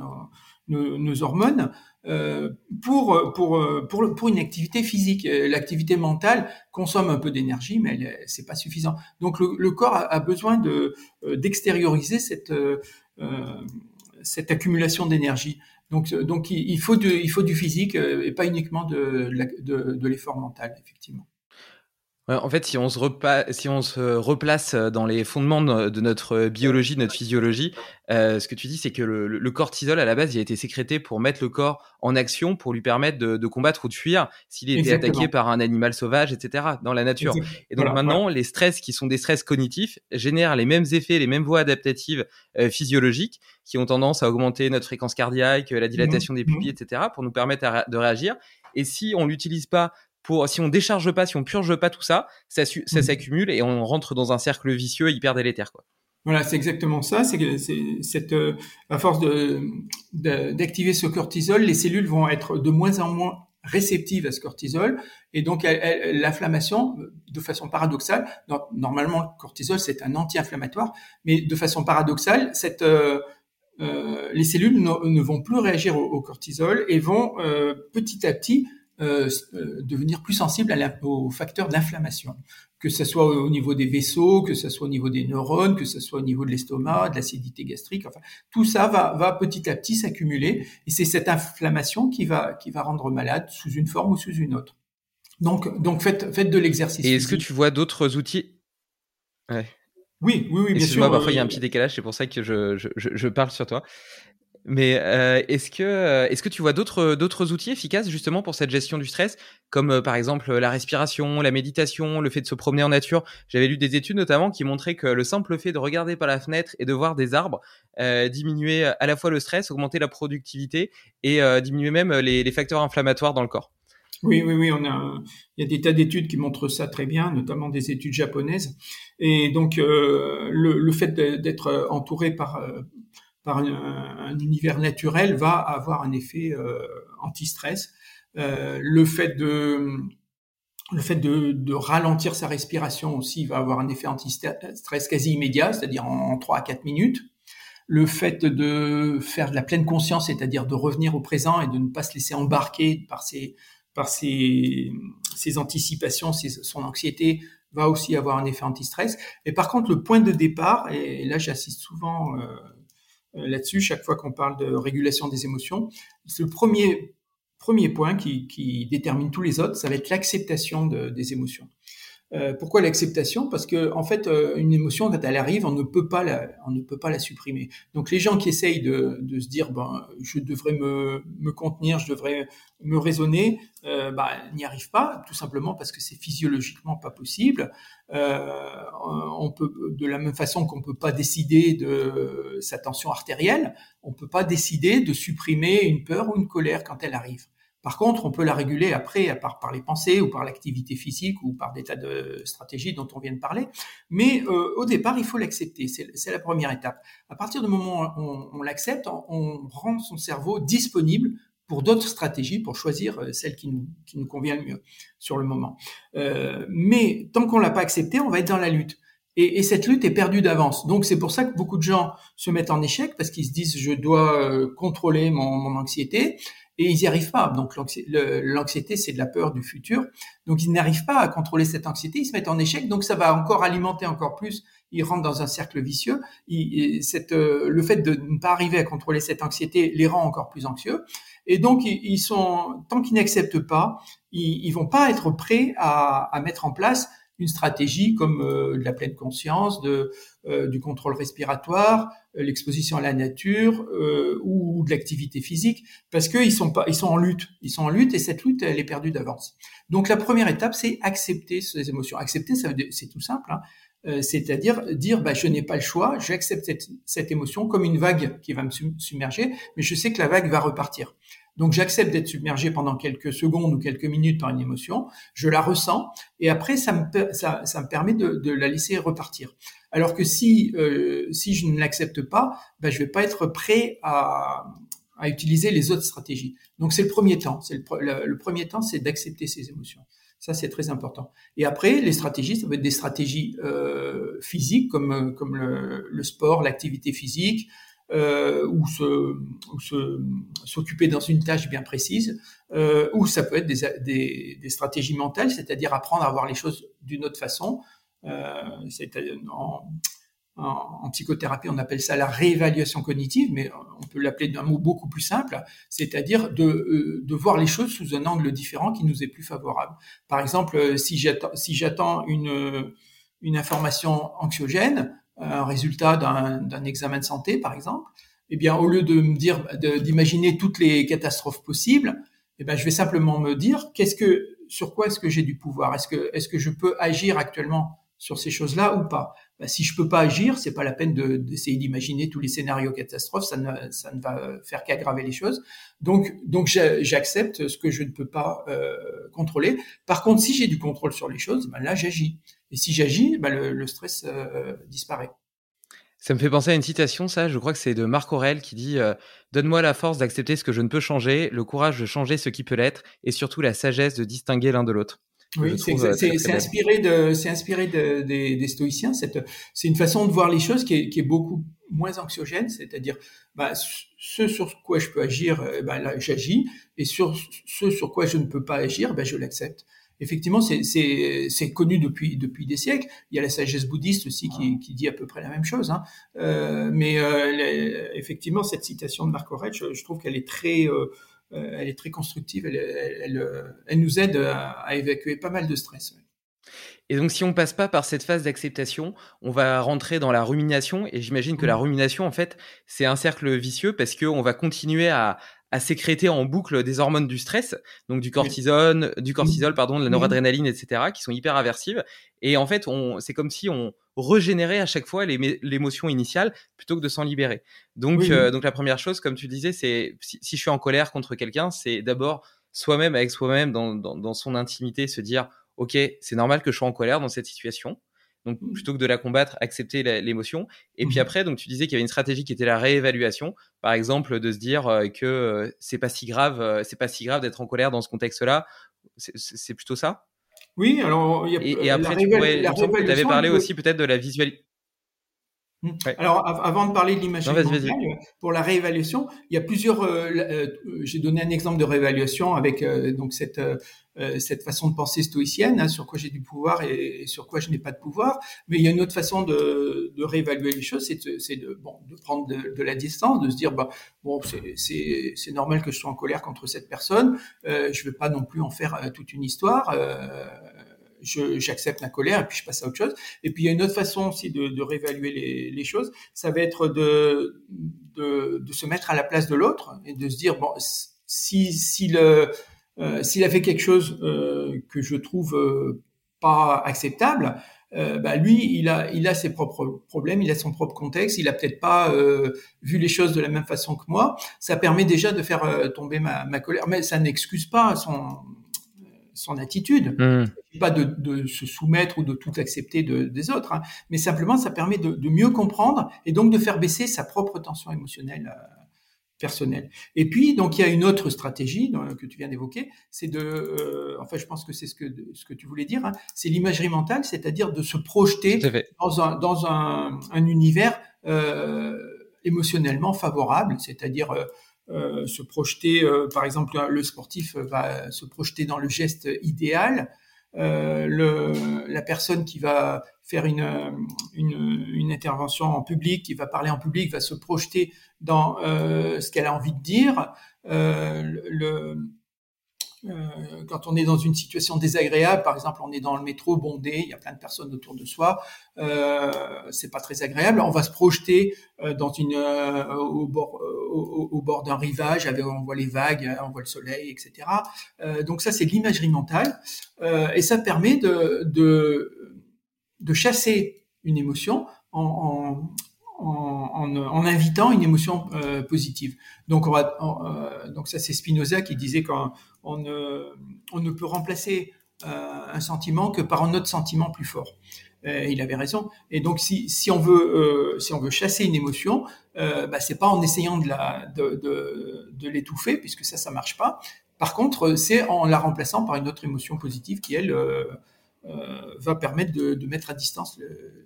nos, nos, hormones euh, pour, pour, pour, pour une activité physique. L'activité mentale consomme un peu d'énergie, mais c'est pas suffisant. Donc le, le corps a, a, besoin de d'extérioriser cette euh, cette accumulation d'énergie. Donc, euh, il, faut du, il faut du physique euh, et pas uniquement de l'effort mental, effectivement. En fait, si on, se si on se replace dans les fondements de notre biologie, de notre physiologie, euh, ce que tu dis, c'est que le, cortisol, à la base, il a été sécrété pour mettre le corps en action, pour lui permettre de, combattre ou de fuir s'il était attaqué par un animal sauvage, etc., dans la nature. Et donc maintenant, les stress qui sont des stress cognitifs génèrent les mêmes effets, les mêmes voies adaptatives euh, physiologiques qui ont tendance à augmenter notre fréquence cardiaque, la dilatation des pupilles, etc., pour nous permettre de réagir. Et si on l'utilise pas pour si on décharge pas, si on purge pas tout ça, ça, ça mmh. s'accumule et on rentre dans un cercle vicieux hyper délétère quoi. Voilà, c'est exactement ça. C'est que cette, euh, à force de, d'activer ce cortisol, les cellules vont être de moins en moins réceptives à ce cortisol, et donc l'inflammation, de façon paradoxale, normalement le cortisol c'est un anti-inflammatoire, mais de façon paradoxale, cette euh, euh, les cellules ne, vont plus réagir au, cortisol et vont petit à petit euh, euh, devenir plus sensible à aux facteurs d'inflammation, que ce soit au niveau des vaisseaux, que ce soit au niveau des neurones, que ce soit au niveau de l'estomac, de l'acidité gastrique. Enfin, tout ça va, va petit à petit s'accumuler et c'est cette inflammation qui va, qui va rendre malade sous une forme ou sous une autre. Donc, donc faites, faites de l'exercice. Et est-ce que tu vois d'autres outils? Ouais. Oui, oui, oui, bien sûr. Parfois, il y a un euh, petit décalage, c'est pour ça que je, je, je parle sur toi. Mais euh, est-ce que euh, est-ce que tu vois d'autres outils efficaces justement pour cette gestion du stress, comme euh, par exemple la respiration, la méditation, le fait de se promener en nature J'avais lu des études notamment qui montraient que le simple fait de regarder par la fenêtre et de voir des arbres diminuait à la fois le stress, augmenter la productivité et diminuer même les, les, facteurs inflammatoires dans le corps. Oui, oui, oui, on a, il y a des tas d'études qui montrent ça très bien, notamment des études japonaises. Et donc, le, le, fait d'être entouré par par un, univers naturel va avoir un effet euh, anti-stress. Euh, le fait de le fait de, de, ralentir sa respiration aussi va avoir un effet anti-stress quasi immédiat, c'est-à-dire en, 3 à 4 minutes. Le fait de faire de la pleine conscience, c'est-à-dire de revenir au présent et de ne pas se laisser embarquer par ses, par ses, ses anticipations, son anxiété, va aussi avoir un effet anti-stress. Et par contre, le point de départ, et là j'assiste souvent euh, là-dessus chaque fois qu'on parle de régulation des émotions. Le premier, premier point qui, qui, détermine tous les autres, ça va être l'acceptation de, des émotions. Euh, pourquoi l'acceptation? Parce que en fait, euh, une émotion quand elle arrive, on ne peut pas la, on ne peut pas la supprimer. Donc les gens qui essayent de, se dire, ben, je devrais me, me contenir, je devrais me raisonner, euh, ben, n'y arrivent pas, tout simplement parce que c'est physiologiquement pas possible. Euh, on peut, de la même façon qu'on peut pas décider de sa tension artérielle, on peut pas décider de supprimer une peur ou une colère quand elle arrive. Par contre, on peut la réguler après par les pensées ou par l'activité physique ou par des tas de stratégies dont on vient de parler. Mais euh, au départ, il faut l'accepter. C'est la première étape. À partir du moment où on, l'accepte, on, rend son cerveau disponible pour d'autres stratégies, pour choisir euh, celle qui nous, qui nous convient le mieux sur le moment. Euh, mais tant qu'on l'a pas accepté, on va être dans la lutte. Et, et, cette lutte est perdue d'avance. Donc c'est pour ça que beaucoup de gens se mettent en échec parce qu'ils se disent je dois euh, contrôler mon, mon anxiété et ils n'y arrivent pas. Donc l'anxiété, c'est de la peur du futur. Donc ils n'arrivent pas à contrôler cette anxiété, ils se mettent en échec, donc ça va encore alimenter encore plus. Ils rentrent dans un cercle vicieux. euh, le fait de ne pas arriver à contrôler cette anxiété les rend encore plus anxieux. Et donc ils, sont, tant qu'ils n'acceptent pas, ils, vont pas être prêts à mettre en place une stratégie comme euh, de la pleine conscience, de, euh, du contrôle respiratoire, euh, l'exposition à la nature ou de l'activité physique, parce qu'ils sont pas, ils sont en lutte, ils sont en lutte et cette lutte elle est perdue d'avance. Donc la première étape c'est accepter ces émotions. Accepter, c'est tout simple. Hein. c'est-à-dire dire bah, je n'ai pas le choix, j'accepte cette, cette, émotion comme une vague qui va me submerger, mais je sais que la vague va repartir. Donc j'accepte d'être submergé pendant quelques secondes ou quelques minutes par une émotion, je la ressens et après ça me, ça, ça me permet de, la laisser repartir. Alors que si euh, si je ne l'accepte pas, ben, je vais pas être prêt à, à utiliser les autres stratégies. Donc c'est le premier temps. C'est le, premier temps, c'est d'accepter ces émotions. Ça c'est très important. Et après les stratégies, ça va être des stratégies euh, physiques comme comme le sport, l'activité physique, euh, ou s'occuper dans une tâche bien précise, euh, ou ça peut être des, des, des stratégies mentales, c'est-à-dire apprendre à voir les choses d'une autre façon, euh, c'est en, psychothérapie, on appelle ça la réévaluation cognitive, mais on peut l'appeler d'un mot beaucoup plus simple, c'est-à-dire de, euh, de, voir les choses sous un angle différent qui nous est plus favorable. Par exemple, euh, si j'attends si j'attends une, une information anxiogène, un résultat d'un examen de santé, par exemple, eh bien, au lieu de me dire, d'imaginer toutes les catastrophes possibles, eh bien, je vais simplement me dire, qu'est-ce que, sur quoi est-ce que j'ai du pouvoir? Est-ce que, est-ce que je peux agir actuellement sur ces choses-là ou pas? Bah, Si je peux pas agir, c'est pas la peine d'essayer d'imaginer tous les scénarios catastrophes, ça ne, ça ne va faire qu'aggraver les choses. Donc, donc j'accepte ce que je ne peux pas euh, contrôler. Par contre, si j'ai du contrôle sur les choses, bah, là, j'agis. Et si j'agis, bah, le, stress euh, disparaît. Ça me fait penser à une citation, ça, je crois que c'est de Marc Aurel qui dit euh, Donne-moi la force d'accepter ce que je ne peux changer, le courage de changer ce qui peut l'être, et surtout la sagesse de distinguer l'un de l'autre. Oui, c'est euh, inspiré de, inspiré de, des, des, stoïciens. C'est une façon de voir les choses qui est, qui est beaucoup moins anxiogène, c'est-à-dire bah, ce sur quoi je peux agir, bah, là j'agis, et sur ce sur quoi je ne peux pas agir, bah, je l'accepte effectivement, c'est connu depuis, depuis des siècles. Il y a la sagesse bouddhiste aussi qui, qui dit à peu près la même chose. Hein. Euh, mais euh, effectivement, cette citation de Marc Aurèle, je, trouve qu'elle est très, euh, elle est très constructive. Elle, elle, elle, nous aide à, évacuer pas mal de stress. Et donc, si on passe pas par cette phase d'acceptation, on va rentrer dans la rumination. Et j'imagine que la rumination, en fait, c'est un cercle vicieux parce qu'on va continuer à, à sécréter en boucle des hormones du stress, donc du cortisone, du cortisol, pardon, de la noradrénaline, etc., qui sont hyper aversives. Et en fait, c'est comme si on régénérait à chaque fois l'émotion initiale plutôt que de s'en libérer. Donc, euh, donc la première chose, comme tu disais, c'est si, je suis en colère contre quelqu'un, c'est d'abord soi-même avec soi-même dans, dans, dans son intimité se dire, ok, c'est normal que je sois en colère dans cette situation. Donc mmh. plutôt que de la combattre, accepter l'émotion. Et puis mmh. après, donc tu disais qu'il y avait une stratégie qui était la réévaluation, par exemple de se dire euh, que euh, c'est pas si grave, euh, c'est pas si grave d'être en colère dans ce contexte-là. C'est plutôt ça? Oui, alors il y a, et, et après, tu pourrais, tu avais parlé aussi peut-être de la visualisation Mmh. Alors, avant de parler de l'image pour la réévaluation, il y a plusieurs. Euh, euh, j'ai donné un exemple de réévaluation avec euh, donc cette cette façon de penser stoïcienne, hein, sur quoi j'ai du pouvoir et, sur quoi je n'ai pas de pouvoir. Mais il y a une autre façon de, de réévaluer les choses, c'est de, de, bon, de prendre de, la distance, de se dire bah bon c'est normal que je sois en colère contre cette personne. Euh, je ne vais pas non plus en faire toute une histoire j'accepte la colère et puis je passe à autre chose. Et puis il y a une autre façon aussi de, de réévaluer les, les, choses, ça va être de, de, de, se mettre à la place de l'autre et de se dire bon si si euh, s'il a fait quelque chose euh, que je trouve euh, pas acceptable, bah lui, il a, il a ses propres problèmes, il a son propre contexte, il a peut-être pas vu les choses de la même façon que moi. Ça permet déjà de faire tomber ma, ma colère, mais ça n'excuse pas son, son attitude. Mmh. Pas de, de, se soumettre ou de tout accepter de, des autres, hein, mais simplement ça permet de, de, mieux comprendre et donc de faire baisser sa propre tension émotionnelle euh, personnelle. Et puis donc il y a une autre stratégie que tu viens d'évoquer, c'est de, euh, enfin je pense que c'est ce que ce que tu voulais dire, hein, c'est l'imagerie mentale, c'est-à-dire de se projeter dans un dans un, un univers euh, émotionnellement favorable, c'est-à-dire euh, euh, se projeter, euh, par exemple, le sportif va se projeter dans le geste idéal. Euh, le, la personne qui va faire une, une, une, intervention en public, qui va parler en public, va se projeter dans ce qu'elle a envie de dire. le, euh, quand on est dans une situation désagréable, par exemple, on est dans le métro bondé, il y a plein de personnes autour de soi, euh, c'est pas très agréable. On va se projeter euh, dans une euh, au bord au, bord d'un rivage, on voit les vagues, on voit le soleil, etc. donc ça, c'est de l'imagerie mentale, et ça permet de, de chasser une émotion en, en, en, invitant une émotion euh, positive. Donc, on va, euh, donc ça c'est Spinoza qui disait qu'on on ne, on ne peut remplacer euh, un sentiment que par un autre sentiment plus fort. il avait raison. Et donc, si, si on veut si on veut chasser une émotion, bah, c'est pas en essayant de de, de, de l'étouffer puisque ça ça marche pas. Par contre, c'est en la remplaçant par une autre émotion positive qui elle va permettre de, de mettre à distance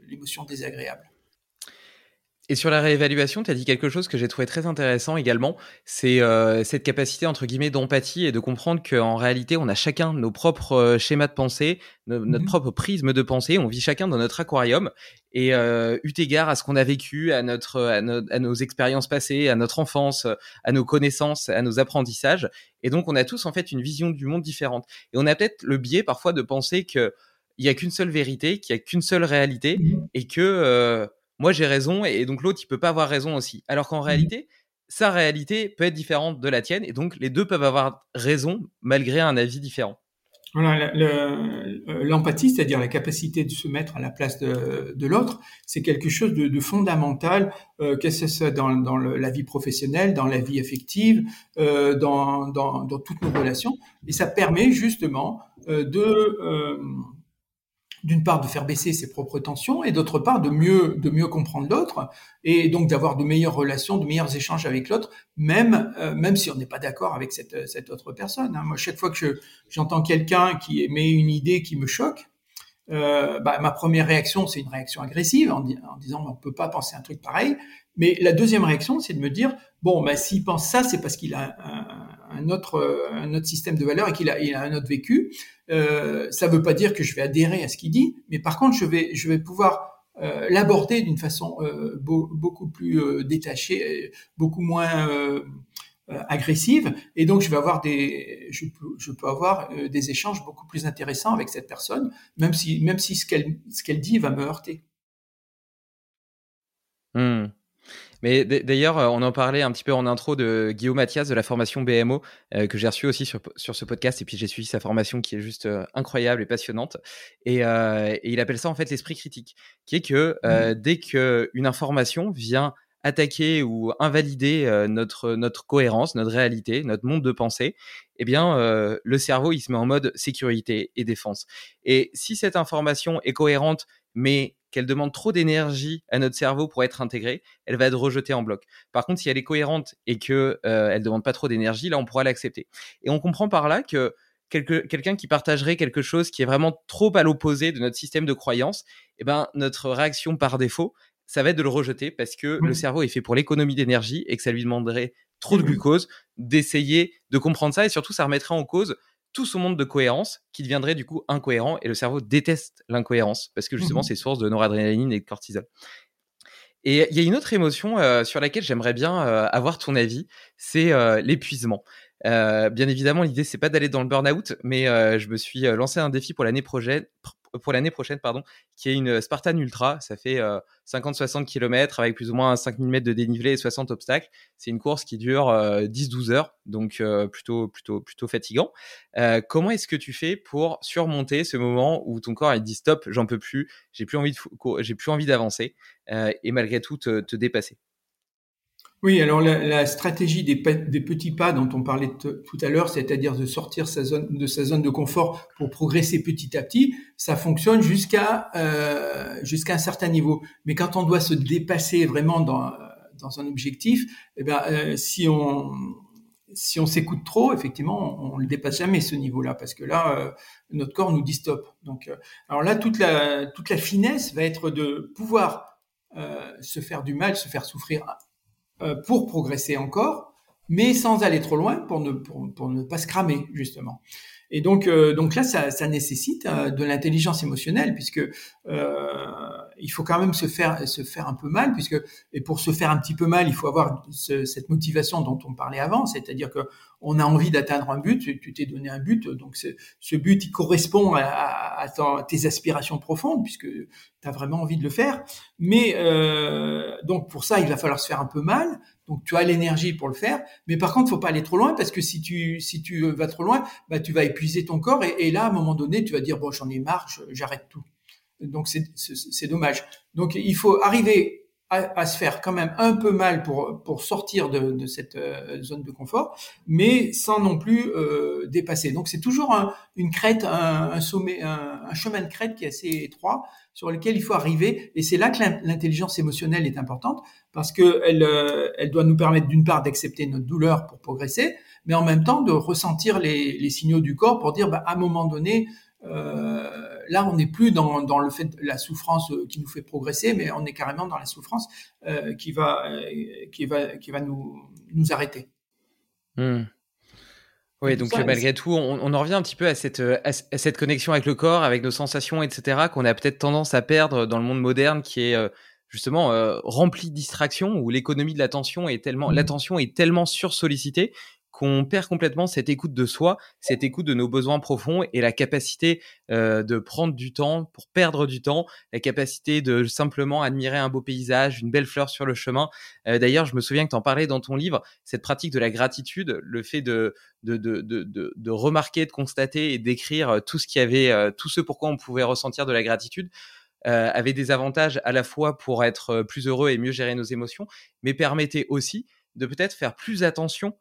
l'émotion désagréable. Et sur la réévaluation, tu as dit quelque chose que j'ai trouvé très intéressant également, c'est euh, cette capacité entre guillemets d'empathie et de comprendre qu'en réalité, on a chacun nos propres euh, schémas de pensée, notre Mhm. propre prisme de pensée, on vit chacun dans notre aquarium et euh, eu égard à ce qu'on a vécu, à notre à, no- à nos expériences passées, à notre enfance, à nos connaissances, à nos apprentissages, et donc on a tous en fait une vision du monde différente. Et on a peut-être le biais parfois de penser que il y a qu'une seule vérité, qu'il y a qu'une seule réalité, Mhm. et que euh, moi j'ai raison et donc l'autre il peut pas avoir raison aussi. Alors qu'en réalité, sa réalité peut être différente de la tienne et donc les deux peuvent avoir raison malgré un avis différent. Voilà, le- euh, l'empathie, c'est-à-dire la capacité de se mettre à la place de, de l'autre, c'est quelque chose de, de fondamental, euh, que ce soit dans, dans le- la vie professionnelle, dans la vie affective, euh, dans, dans, dans toutes nos relations. Et ça permet justement euh, de, d'une part, de faire baisser ses propres tensions et d'autre part, de mieux, de mieux comprendre l'autre et donc d'avoir de meilleures relations, de meilleurs échanges avec l'autre, même, euh, même si on n'est pas d'accord avec cette, cette autre personne. hein. Moi, chaque fois que je, j'entends quelqu'un qui émet une idée qui me choque, euh, bah, ma première réaction, c'est une réaction agressive en, di- en disant on peut pas penser un truc pareil. Mais la deuxième réaction, c'est de me dire bon, bah, s'il pense ça, c'est parce qu'il a un euh, un autre système de valeurs et qu'il a, un autre vécu. Euh, ça veut pas dire que je vais adhérer à ce qu'il dit, mais par contre, je vais, je vais pouvoir euh, l'aborder d'une façon beau- beaucoup plus détachée, beaucoup moins agressive, et donc je vais avoir des, je peux, avoir des échanges beaucoup plus intéressants avec cette personne, même si, même si ce qu'elle, ce qu'elle dit va me heurter. Hmm. Mais d'ailleurs, euh, on en parlait un petit peu en intro de Guillaume Mathias de la formation BMO euh, que j'ai reçu aussi sur, sur ce podcast. Et puis j'ai suivi sa formation qui est juste euh, incroyable et passionnante. Et, euh, et il appelle ça en fait l'esprit critique, qui est que euh, dès qu'une information vient attaquer ou invalider notre, notre cohérence, notre réalité, notre monde de pensée, eh bien, euh, le cerveau, il se met en mode sécurité et défense. Et si cette information est cohérente, mais qu'elle demande trop d'énergie à notre cerveau pour être intégrée, elle va être rejetée en bloc. Par contre, si elle est cohérente et que euh, elle demande pas trop d'énergie, là, on pourra l'accepter. Et on comprend par là que quelqu'un qui partagerait quelque chose qui est vraiment trop à l'opposé de notre système de croyance, eh ben, notre réaction par défaut, ça va être de le rejeter parce que le cerveau est fait pour l'économie d'énergie et que ça lui demanderait trop de Mhm. glucose d'essayer de comprendre ça et surtout ça remettrait en cause tout son monde de cohérence qui deviendrait du coup incohérent et le cerveau déteste l'incohérence parce que justement Mhm. c'est source de noradrénaline et de cortisol. Et il y a une autre émotion euh, sur laquelle j'aimerais bien euh, avoir ton avis, c'est euh, l'épuisement. Bien évidemment, l'idée c'est pas d'aller dans le burn-out, mais je me suis lancé un défi pour l'année prochaine, pour l'année prochaine, pardon, qui est une Spartan Ultra. Ça fait euh, 50-60 km avec plus ou moins 5000 mètres de dénivelé et 60 obstacles. C'est une course qui dure euh, 10-12 heures, donc euh, plutôt plutôt plutôt fatigant. Euh, comment est-ce que tu fais pour surmonter ce moment où ton corps il dit stop, j'en peux plus, j'ai plus envie de d'avancer euh, et malgré tout te dépasser? Oui, alors la, stratégie des, des petits pas dont on parlait tout à l'heure, c'est-à-dire de sortir sa de sa zone de confort pour progresser petit à petit, ça fonctionne jusqu'à euh, jusqu'à un certain niveau. Mais quand on doit se dépasser vraiment dans, dans un objectif, eh ben, euh, si on si on s'écoute trop, effectivement, on, le dépasse jamais ce niveau-là, parce que là, euh, notre corps nous dit stop. Donc, alors là, toute la toute la finesse va être de pouvoir euh, se faire du mal, se faire souffrir pour progresser encore, mais sans aller trop loin pour ne, pour, pour ne pas se cramer, justement. Et donc, euh, donc là, ça, ça nécessite euh, de l'intelligence émotionnelle, puisque euh, il faut quand même se faire, se faire un peu mal, puisque et pour se faire un petit peu mal, il faut avoir ce, cette motivation dont on parlait avant, c'est-à-dire que on a envie d'atteindre un but, tu t'es donné un but, donc ce but il correspond à, tes aspirations profondes, puisque tu as vraiment envie de le faire. Mais euh, donc pour ça, il va falloir se faire un peu mal. Donc tu as l'énergie pour le faire, mais par contre, faut pas aller trop loin parce que si tu si tu vas trop loin, bah tu vas épuiser ton corps et, et là à un moment donné, tu vas dire bon j'en ai marre, j'arrête tout. Donc c'est dommage. Donc il faut arriver à, à, se faire quand même un peu mal pour pour sortir de, de cette euh, zone de confort, mais sans non plus euh, dépasser. Donc c'est toujours un, une crête, un, sommet, un, un, chemin de crête qui est assez étroit sur lequel il faut arriver. Et c'est là que l'intelligence émotionnelle est importante parce que elle, euh, elle doit nous permettre d'une part d'accepter notre douleur pour progresser, mais en même temps de ressentir les, les signaux du corps pour dire, bah, à un moment donné, euh, là, on n'est plus dans, dans, le fait de la souffrance qui nous fait progresser, mais on est carrément dans la souffrance euh, qui va, qui va, qui va nous, nous arrêter. Hmm. Oui, donc malgré tout, on, on, en revient un petit peu à cette, à cette connexion avec le corps, avec nos sensations, etc., qu'on a peut-être tendance à perdre dans le monde moderne qui est justement euh, rempli de distractions où l'économie de l'attention est tellement mmh. l'attention est tellement sursollicitée qu'on perd complètement cette écoute de soi, cette écoute de nos besoins profonds et la capacité euh, de prendre du temps pour perdre du temps, la capacité de simplement admirer un beau paysage, une belle fleur sur le chemin. Euh, D'ailleurs, je me souviens que tu en parlais dans ton livre, cette pratique de la gratitude, le fait de, de, de, de, de remarquer, de constater et d'écrire tout ce qui avait, euh, tout ce pourquoi on pouvait ressentir de la gratitude. Euh, avait des avantages à la fois pour être euh, plus heureux et mieux gérer nos émotions, mais permettait aussi de peut-être faire plus attention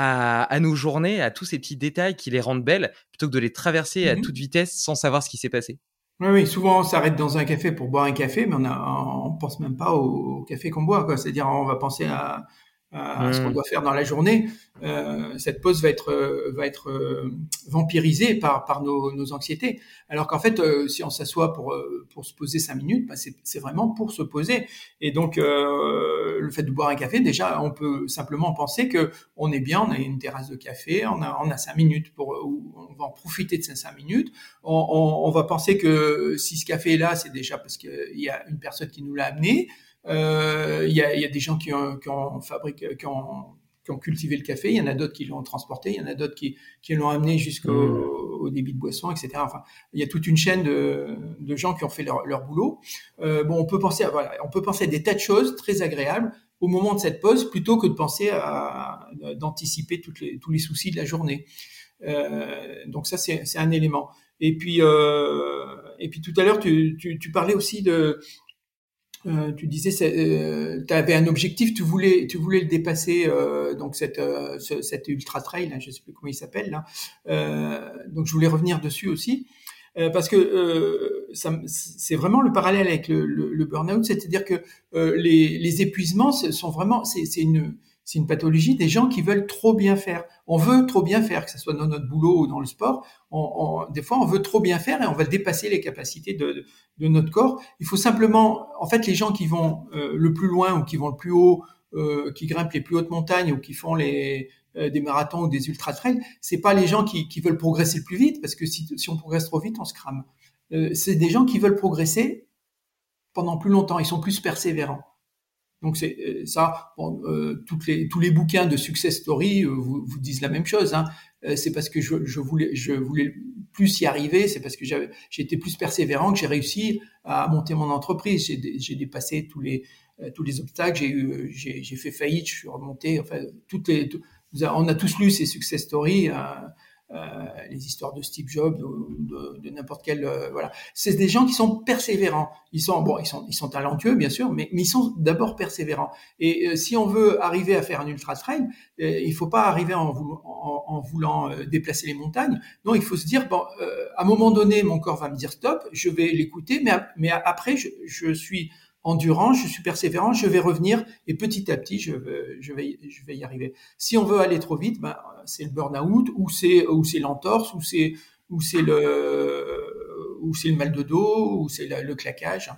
à, à, nos journées, à tous ces petits détails qui les rendent belles, plutôt que de les traverser à mmh toute vitesse sans savoir ce qui s'est passé. Oui, oui, souvent on s'arrête dans un café pour boire un café, mais on, ne pense même pas au, café qu'on boit. C'est-à-dire on va penser à, à ce qu'on mmh. doit faire dans la journée, euh, cette pause va être euh, va être euh, vampirisée par par nos, nos anxiétés. Alors qu'en fait, euh, si on s'assoit pour pour se poser cinq minutes, bah c'est vraiment pour se poser. Et donc le fait de boire un café, déjà, on peut simplement penser que on est bien, on a une terrasse de café, on a on a cinq minutes pour on va en profiter de ces cinq minutes. On, on, on va penser que si ce café est là, c'est déjà parce qu'il y a une personne qui nous l'a amené. Euh, il y, a, y, a, des gens qui ont, qui ont fabriqué, qui ont, qui ont cultivé le café, il y en a d'autres qui l'ont transporté, il y en a d'autres qui, qui l'ont amené jusqu'au mmh. au débit de boisson, etc. Enfin, il y a toute une chaîne de, de gens qui ont fait leur, leur boulot. Euh, bon, on peut penser, à, voilà, on peut penser à des tas de choses très agréables au moment de cette pause, plutôt que de penser à, d'anticiper toutes les, tous les soucis de la journée. Euh, donc ça, c'est, c'est un élément. Et puis, euh, et puis tout à l'heure, tu, tu, tu parlais aussi de, euh, tu disais, euh, tu avais un objectif, tu voulais, tu voulais le dépasser, euh, donc cette, euh, cette ultra trail, là, je sais plus comment il s'appelle là. Euh, donc je voulais revenir dessus aussi parce que c'est vraiment le parallèle avec le, le, le burn-out, c'est-à-dire que les, les épuisements sont vraiment, c'est une c'est une pathologie des gens qui veulent trop bien faire. On veut trop bien faire, que ce soit dans notre boulot ou dans le sport. On, on, des fois, on veut trop bien faire et on va dépasser les capacités de, de, notre corps. Il faut simplement, en fait, les gens qui vont euh, le plus loin ou qui vont le plus haut, euh, qui grimpent les plus hautes montagnes ou qui font les, euh, des marathons ou des ultra trails, c'est pas les gens qui, qui, veulent progresser le plus vite, parce que si, si on progresse trop vite, on se crame. Euh, c'est des gens qui veulent progresser pendant plus longtemps. Ils sont plus persévérants. Donc c'est euh, ça. Bon, euh, toutes les, tous les bouquins de success story euh, vous, vous, disent la même chose. Hein. Euh, c'est parce que je, je, voulais, je voulais plus y arriver. C'est parce que j'étais plus persévérant que j'ai réussi à monter mon entreprise. J'ai, dépassé tous les tous les obstacles. J'ai fait faillite. Je suis remonté. Enfin, toutes les, on a tous lu ces success stories. Euh, les histoires de Steve Jobs, de, de, n'importe quel, euh, voilà. C'est des gens qui sont persévérants. Ils sont bon, ils sont ils sont talentueux bien sûr, mais, mais ils sont d'abord persévérants. Et euh, si on veut arriver à faire un ultra trail, il faut pas arriver en, voulant, en, en voulant déplacer les montagnes. Non, il faut se dire bon, à un moment donné, mon corps va me dire stop, je vais l'écouter, mais mais après je, je suis endurant, je suis persévérant, je vais revenir et petit à petit, je vais, y arriver. Si on veut aller trop vite, ben, c'est le burn-out ou c'est l'entorse ou c'est le mal de dos ou c'est le, claquage.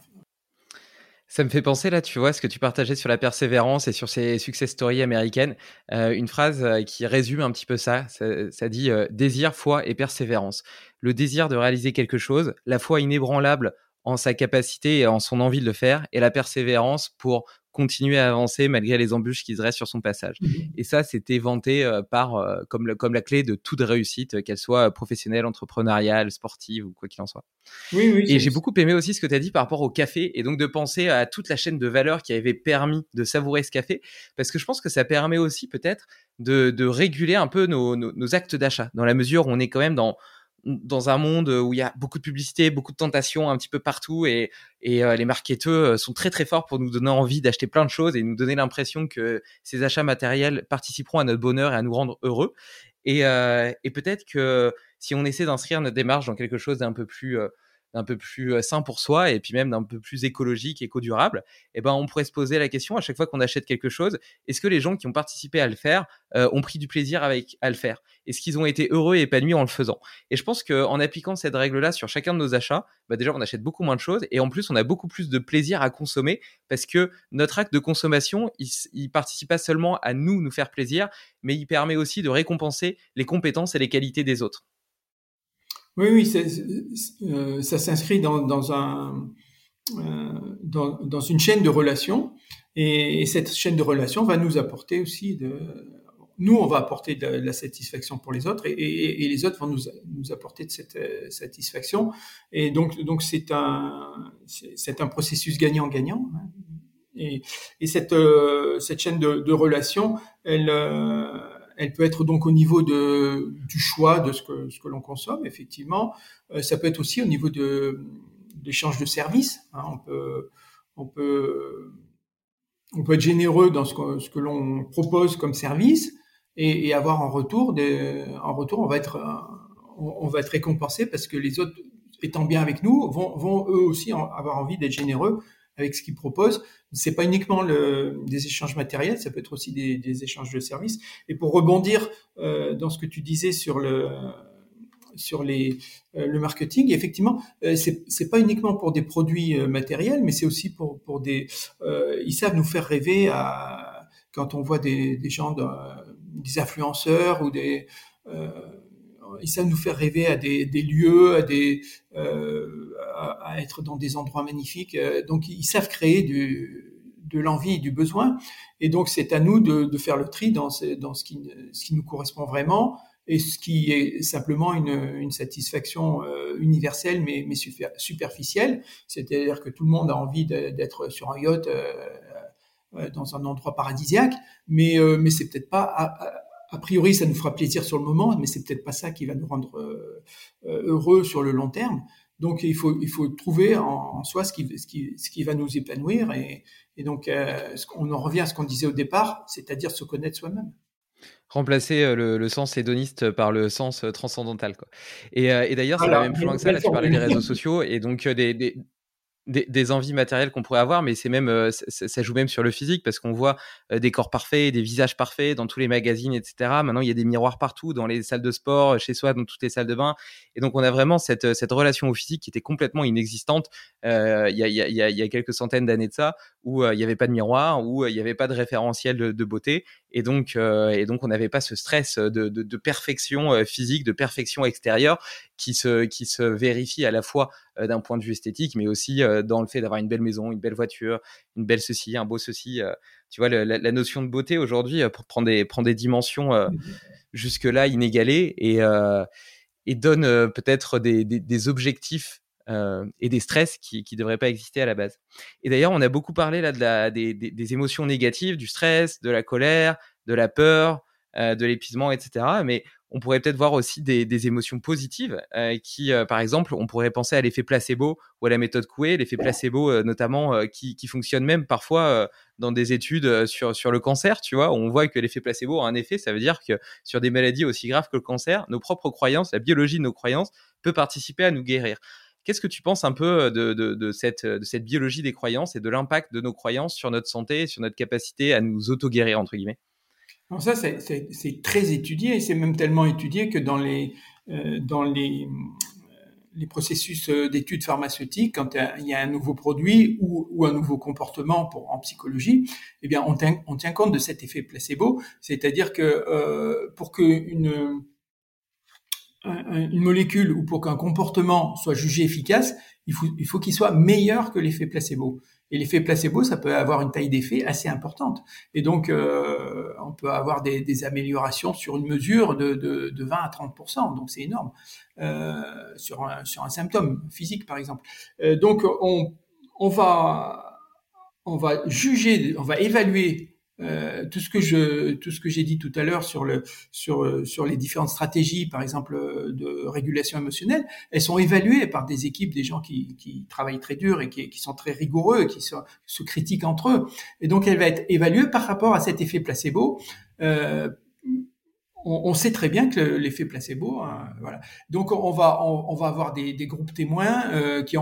Ça me fait penser là, tu vois, ce que tu partageais sur la persévérance et sur ces success stories américaines, euh, une phrase euh, qui résume un petit peu ça. Ça, ça dit euh, désir, foi et persévérance. Le désir de réaliser quelque chose, la foi inébranlable en sa capacité et en son envie de le faire, et la persévérance pour continuer à avancer malgré les embûches qui se restent sur son passage. Mmh et ça, c'était vanté euh, par euh, comme, le, comme la clé de toute réussite, euh, qu'elle soit professionnelle, entrepreneuriale, sportive ou quoi qu'il en soit. Oui, oui, et j'ai beaucoup aimé aussi ce que tu as dit par rapport au café et donc de penser à toute la chaîne de valeur qui avait permis de savourer ce café, parce que je pense que ça permet aussi peut-être de, de réguler un peu nos, nos, nos actes d'achat, dans la mesure où on est quand même dans dans un monde où il y a beaucoup de publicité, beaucoup de tentations un petit peu partout et, et euh, les marketeurs euh, sont très très forts pour nous donner envie d'acheter plein de choses et nous donner l'impression que ces achats matériels participeront à notre bonheur et à nous rendre heureux. Et, euh, et peut-être que si on essaie d'inscrire notre démarche dans quelque chose d'un peu plus d'un peu plus sain pour soi et puis même d'un peu plus écologique, éco-durable, eh ben, on pourrait se poser la question à chaque fois qu'on achète quelque chose, est-ce que les gens qui ont participé à le faire ont pris du plaisir avec, à le faire? Est-ce qu'ils ont été heureux et épanouis en le faisant? Et je pense qu'en appliquant cette règle-là sur chacun de nos achats, bah déjà, on achète beaucoup moins de choses et en plus, on a beaucoup plus de plaisir à consommer parce que notre acte de consommation, il, il participe pas seulement à nous, nous faire plaisir, mais il permet aussi de récompenser les compétences et les qualités des autres. Oui, oui, euh, ça s'inscrit dans, un, euh, dans, une chaîne de relations et, cette chaîne de relations va nous apporter aussi de... Nous, on va apporter de, la satisfaction pour les autres et, les autres vont nous, nous, apporter de cette euh, satisfaction. Et donc, donc c'est un, un processus gagnant-gagnant. Hein. Et, cette, cette chaîne de relations, elle, elle peut être donc au niveau de, du choix de ce que, ce que l'on consomme, effectivement. Euh, ça peut être aussi au niveau de d'échange de services. Hein. On peut, on peut, on peut être généreux dans ce que, ce que l'on propose comme service et, et, avoir en retour des, en retour, on va être, on, va être récompensé parce que les autres, étant bien avec nous, vont, vont eux aussi avoir envie d'être généreux avec ce qu'ils proposent. C'est pas uniquement le, des échanges matériels, ça peut être aussi des, des échanges de services. Et pour rebondir euh, dans ce que tu disais sur le sur les, euh, le marketing, effectivement, euh, c'est c'est pas uniquement pour des produits euh, matériels, mais c'est aussi pour pour des. Euh, ils savent nous faire rêver à quand on voit des, des gens, de, des influenceurs ou des ils savent nous faire rêver à des, lieux, à euh, à, être dans des endroits magnifiques. Euh, donc ils savent créer de l'envie et du besoin. Et donc c'est à nous de, faire le tri dans, ce, qui, nous correspond vraiment et ce qui est simplement une, satisfaction euh, universelle mais, mais super, superficielle. C'est-à-dire que tout le monde a envie d'être sur un yacht euh, dans un endroit paradisiaque, mais, euh, mais c'est peut-être pas a priori, ça nous fera plaisir sur le moment, mais c'est peut-être pas ça qui va nous rendre euh, euh, heureux sur le long terme. Donc, il faut, il faut trouver en, soi ce qui, ce, qui, ce qui va nous épanouir. Et, et donc, euh, on en revient à ce qu'on disait au départ, c'est-à-dire se connaître soi-même remplacer le, le, sens hédoniste par le sens transcendantal. Quoi. Et, et d'ailleurs, ça va même plus loin que ça. Là, tu parlais des réseaux sociaux et donc des, des, des, envies matérielles qu'on pourrait avoir, mais c'est même euh, ça, joue même sur le physique parce qu'on voit euh, des corps parfaits, des visages parfaits dans tous les magazines, etc. Maintenant, il y a des miroirs partout dans les salles de sport, chez soi, dans toutes les salles de bain, et donc on a vraiment cette, cette relation au physique qui était complètement inexistante euh, il, y a, quelques centaines d'années de ça, où il n'y avait pas de miroir, où il n'y avait pas de référentiel de, beauté, et donc et donc on n'avait pas ce stress de, de perfection physique, de perfection extérieure qui se qui se vérifie à la fois euh, d'un point de vue esthétique, mais aussi euh, dans le fait d'avoir une belle maison, une belle voiture, une belle ceci, un beau ceci. Euh, tu vois, la, notion de beauté aujourd'hui, prendre des, prendre des dimensions mmh jusque-là inégalées et, et donne peut-être des, des, objectifs et des stress qui ne devraient pas exister à la base. Et d'ailleurs, on a beaucoup parlé là de la, des, des, émotions négatives, du stress, de la colère, de la peur, de l'épuisement, etc. Mais on pourrait peut-être voir aussi des, émotions positives euh, qui, euh, par exemple, on pourrait penser à l'effet placebo ou à la méthode Coué, l'effet placebo euh, notamment qui, fonctionne même parfois dans des études sur, sur le cancer, tu vois, on voit que l'effet placebo a un effet, ça veut dire que sur des maladies aussi graves que le cancer, nos propres croyances, la biologie de nos croyances peut participer à nous guérir. Qu'est-ce que tu penses un peu de, de, cette, de cette biologie des croyances et de l'impact de nos croyances sur notre santé, sur notre capacité à nous auto-guérir, entre guillemets? Ça, c'est très étudié, et c'est même tellement étudié que dans les, euh, les processus euh, d'études pharmaceutiques, quand il y a un nouveau produit ou, un nouveau comportement en psychologie, eh bien, on tient, compte de cet effet placebo, c'est-à-dire que euh, pour qu'une une molécule ou pour qu'un comportement soit jugé efficace, il faut qu'il soit meilleur que l'effet placebo. Et l'effet placebo, ça peut avoir une taille d'effet assez importante. Et donc, euh, on peut avoir des, améliorations sur une mesure de, de, de 20 à 30% Donc, c'est énorme euh, sur, un, sur un symptôme physique, par exemple. Euh, donc, on, on va on va juger, on va évaluer euh, tout ce que je tout ce que j'ai dit tout à l'heure sur le sur sur les différentes stratégies par exemple de régulation émotionnelle elles sont évaluées par des équipes des gens qui, qui travaillent très dur et qui, qui sont très rigoureux qui se, se critiquent entre eux. Et donc elle va être évaluée par rapport à cet effet placebo euh, on, sait très bien que l'effet placebo, hein, voilà. Donc on va on, va avoir des, groupes témoins euh, qui,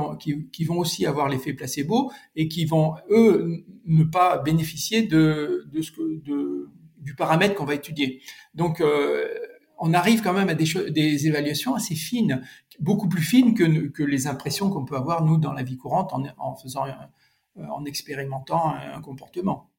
qui, vont aussi avoir l'effet placebo et qui vont eux ne pas bénéficier de, de ce que de, du paramètre qu'on va étudier. Donc euh, on arrive quand même à des, des évaluations assez fines, beaucoup plus fines que, que les impressions qu'on peut avoir nous dans la vie courante en, en faisant en expérimentant un comportement.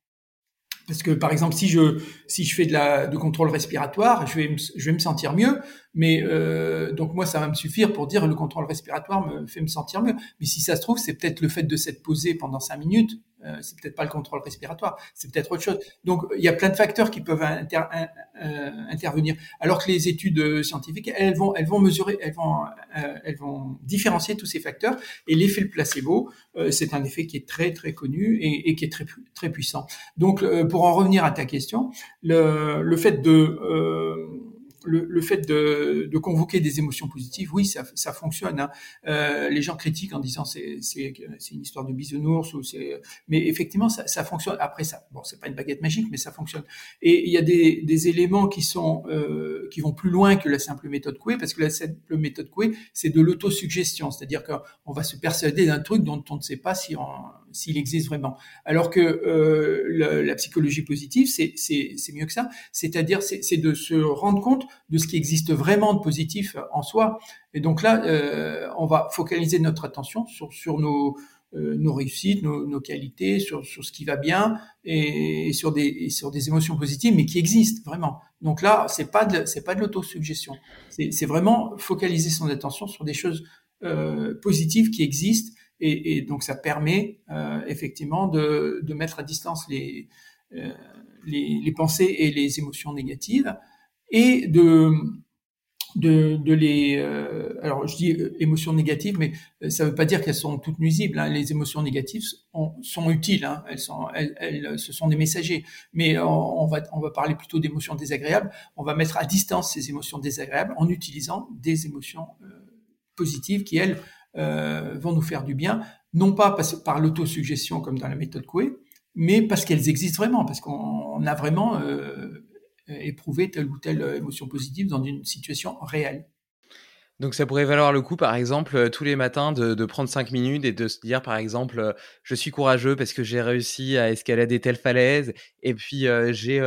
Parce que par exemple, si je si je fais de la de contrôle respiratoire, je vais me, je vais me sentir mieux, mais euh, donc moi ça va me suffire pour dire le contrôle respiratoire me fait me sentir mieux. Mais si ça se trouve, c'est peut-être le fait de s'être posé pendant cinq minutes euh, c'est peut-être pas le contrôle respiratoire, c'est peut-être autre chose. Donc il y a plein de facteurs qui peuvent euh, intervenir. Alors que les études euh, scientifiques, elles vont, elles vont mesurer, elles vont, elles vont différencier tous ces facteurs. Et l'effet placebo, c'est un effet qui est très très connu et, et qui est très très puissant. Donc pour en revenir à ta question, le, le fait de le, le, fait de, de, convoquer des émotions positives, oui, ça, ça fonctionne. Hein. Euh, les gens critiquent en disant c'est une histoire de bisounours ou mais effectivement ça, ça fonctionne. Après ça, bon, c'est pas une baguette magique, mais ça fonctionne. Et il y a des, des éléments qui sont euh, qui vont plus loin que la simple méthode Coué, parce que la simple méthode Coué, c'est de l'autosuggestion, c'est-à-dire qu'on va se persuader d'un truc dont on ne sait pas si on s'il existe vraiment. Alors que euh, la, la, psychologie positive, c'est mieux que ça. C'est-à-dire, c'est de se rendre compte de ce qui existe vraiment de positif en soi. Et donc là, euh, on va focaliser notre attention sur, sur nos, euh, nos réussites, nos, nos, qualités, sur, sur ce qui va bien et, sur des sur des émotions positives, mais qui existent vraiment. Donc là, c'est pas c'est pas de l'autosuggestion. C'est vraiment focaliser son attention sur des choses euh, positives qui existent et, donc ça permet euh, effectivement de, mettre à distance les, euh, les, les, pensées et les émotions négatives et de, de, les... Euh, alors je dis émotions négatives, mais ça ne veut pas dire qu'elles sont toutes nuisibles. Hein. Les émotions négatives sont utiles, hein. elles, ce sont des messagers. Mais on, va, on va parler plutôt d'émotions désagréables. On va mettre à distance ces émotions désagréables en utilisant des émotions positives qui, elles, euh, vont nous faire du bien, non pas par, l'autosuggestion comme dans la méthode Coué, mais parce qu'elles existent vraiment, parce qu'on a vraiment euh, éprouvé telle ou telle émotion positive dans une situation réelle. Donc ça pourrait valoir le coup, par exemple, euh, tous les matins de, prendre cinq minutes et de se dire, par exemple, euh, je suis courageux parce que j'ai réussi à escalader telle falaise, et puis euh, j'ai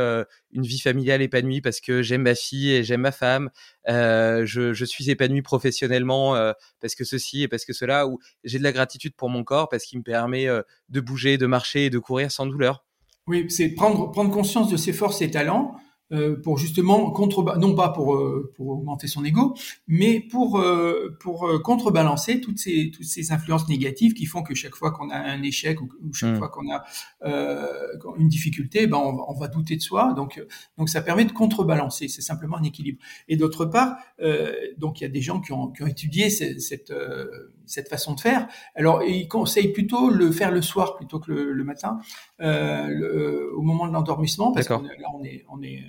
une vie familiale épanouie parce que j'aime ma fille et j'aime ma femme, je, je, suis épanoui professionnellement parce que ceci et parce que cela, ou j'ai de la gratitude pour mon corps parce qu'il me permet de bouger, de marcher et de courir sans douleur. Oui, c'est prendre, prendre conscience de ses forces et talents euh, pour justement contre non pas pour euh, pour augmenter son ego, mais pour euh, pour contrebalancer toutes ces toutes ces influences négatives qui font que chaque fois qu'on a un échec ou, chaque hmm. fois qu'on a une difficulté, ben on, on, va douter de soi. Donc donc ça permet de contrebalancer. C'est simplement un équilibre. Et d'autre part, donc il y a des gens qui ont qui ont étudié cette cette, cette façon de faire. Alors ils conseillent plutôt le faire le soir plutôt que le, le matin, le, au moment de l'endormissement, parce que là on est on est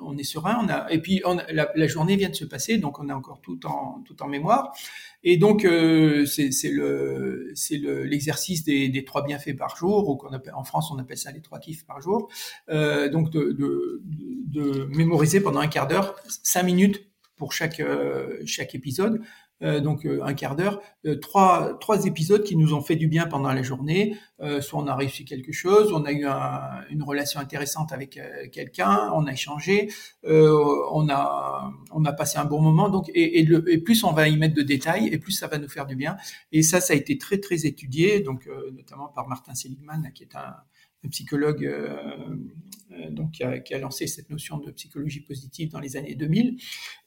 on, est serein, et puis la, journée vient de se passer, donc on a encore tout en, tout en mémoire. Et donc euh, c'est le c'est l'exercice des, trois bienfaits par jour, ou qu'on appelle en France on appelle ça les trois kiffs par jour. Euh, donc de, mémoriser pendant un quart d'heure, cinq minutes pour chaque euh, chaque épisode, donc euh, un quart d'heure, euh, trois, trois épisodes qui nous ont fait du bien pendant la journée. soit on a réussi quelque chose, on a eu une relation intéressante avec quelqu'un, on a échangé, on a on a passé un bon moment. Donc et, et, plus on va y mettre de détails, et plus ça va nous faire du bien. Et ça, ça a été très très étudié, donc notamment par Martin Seligman, qui est un, un psychologue donc qui a, qui a, lancé cette notion de psychologie positive dans les années 2000.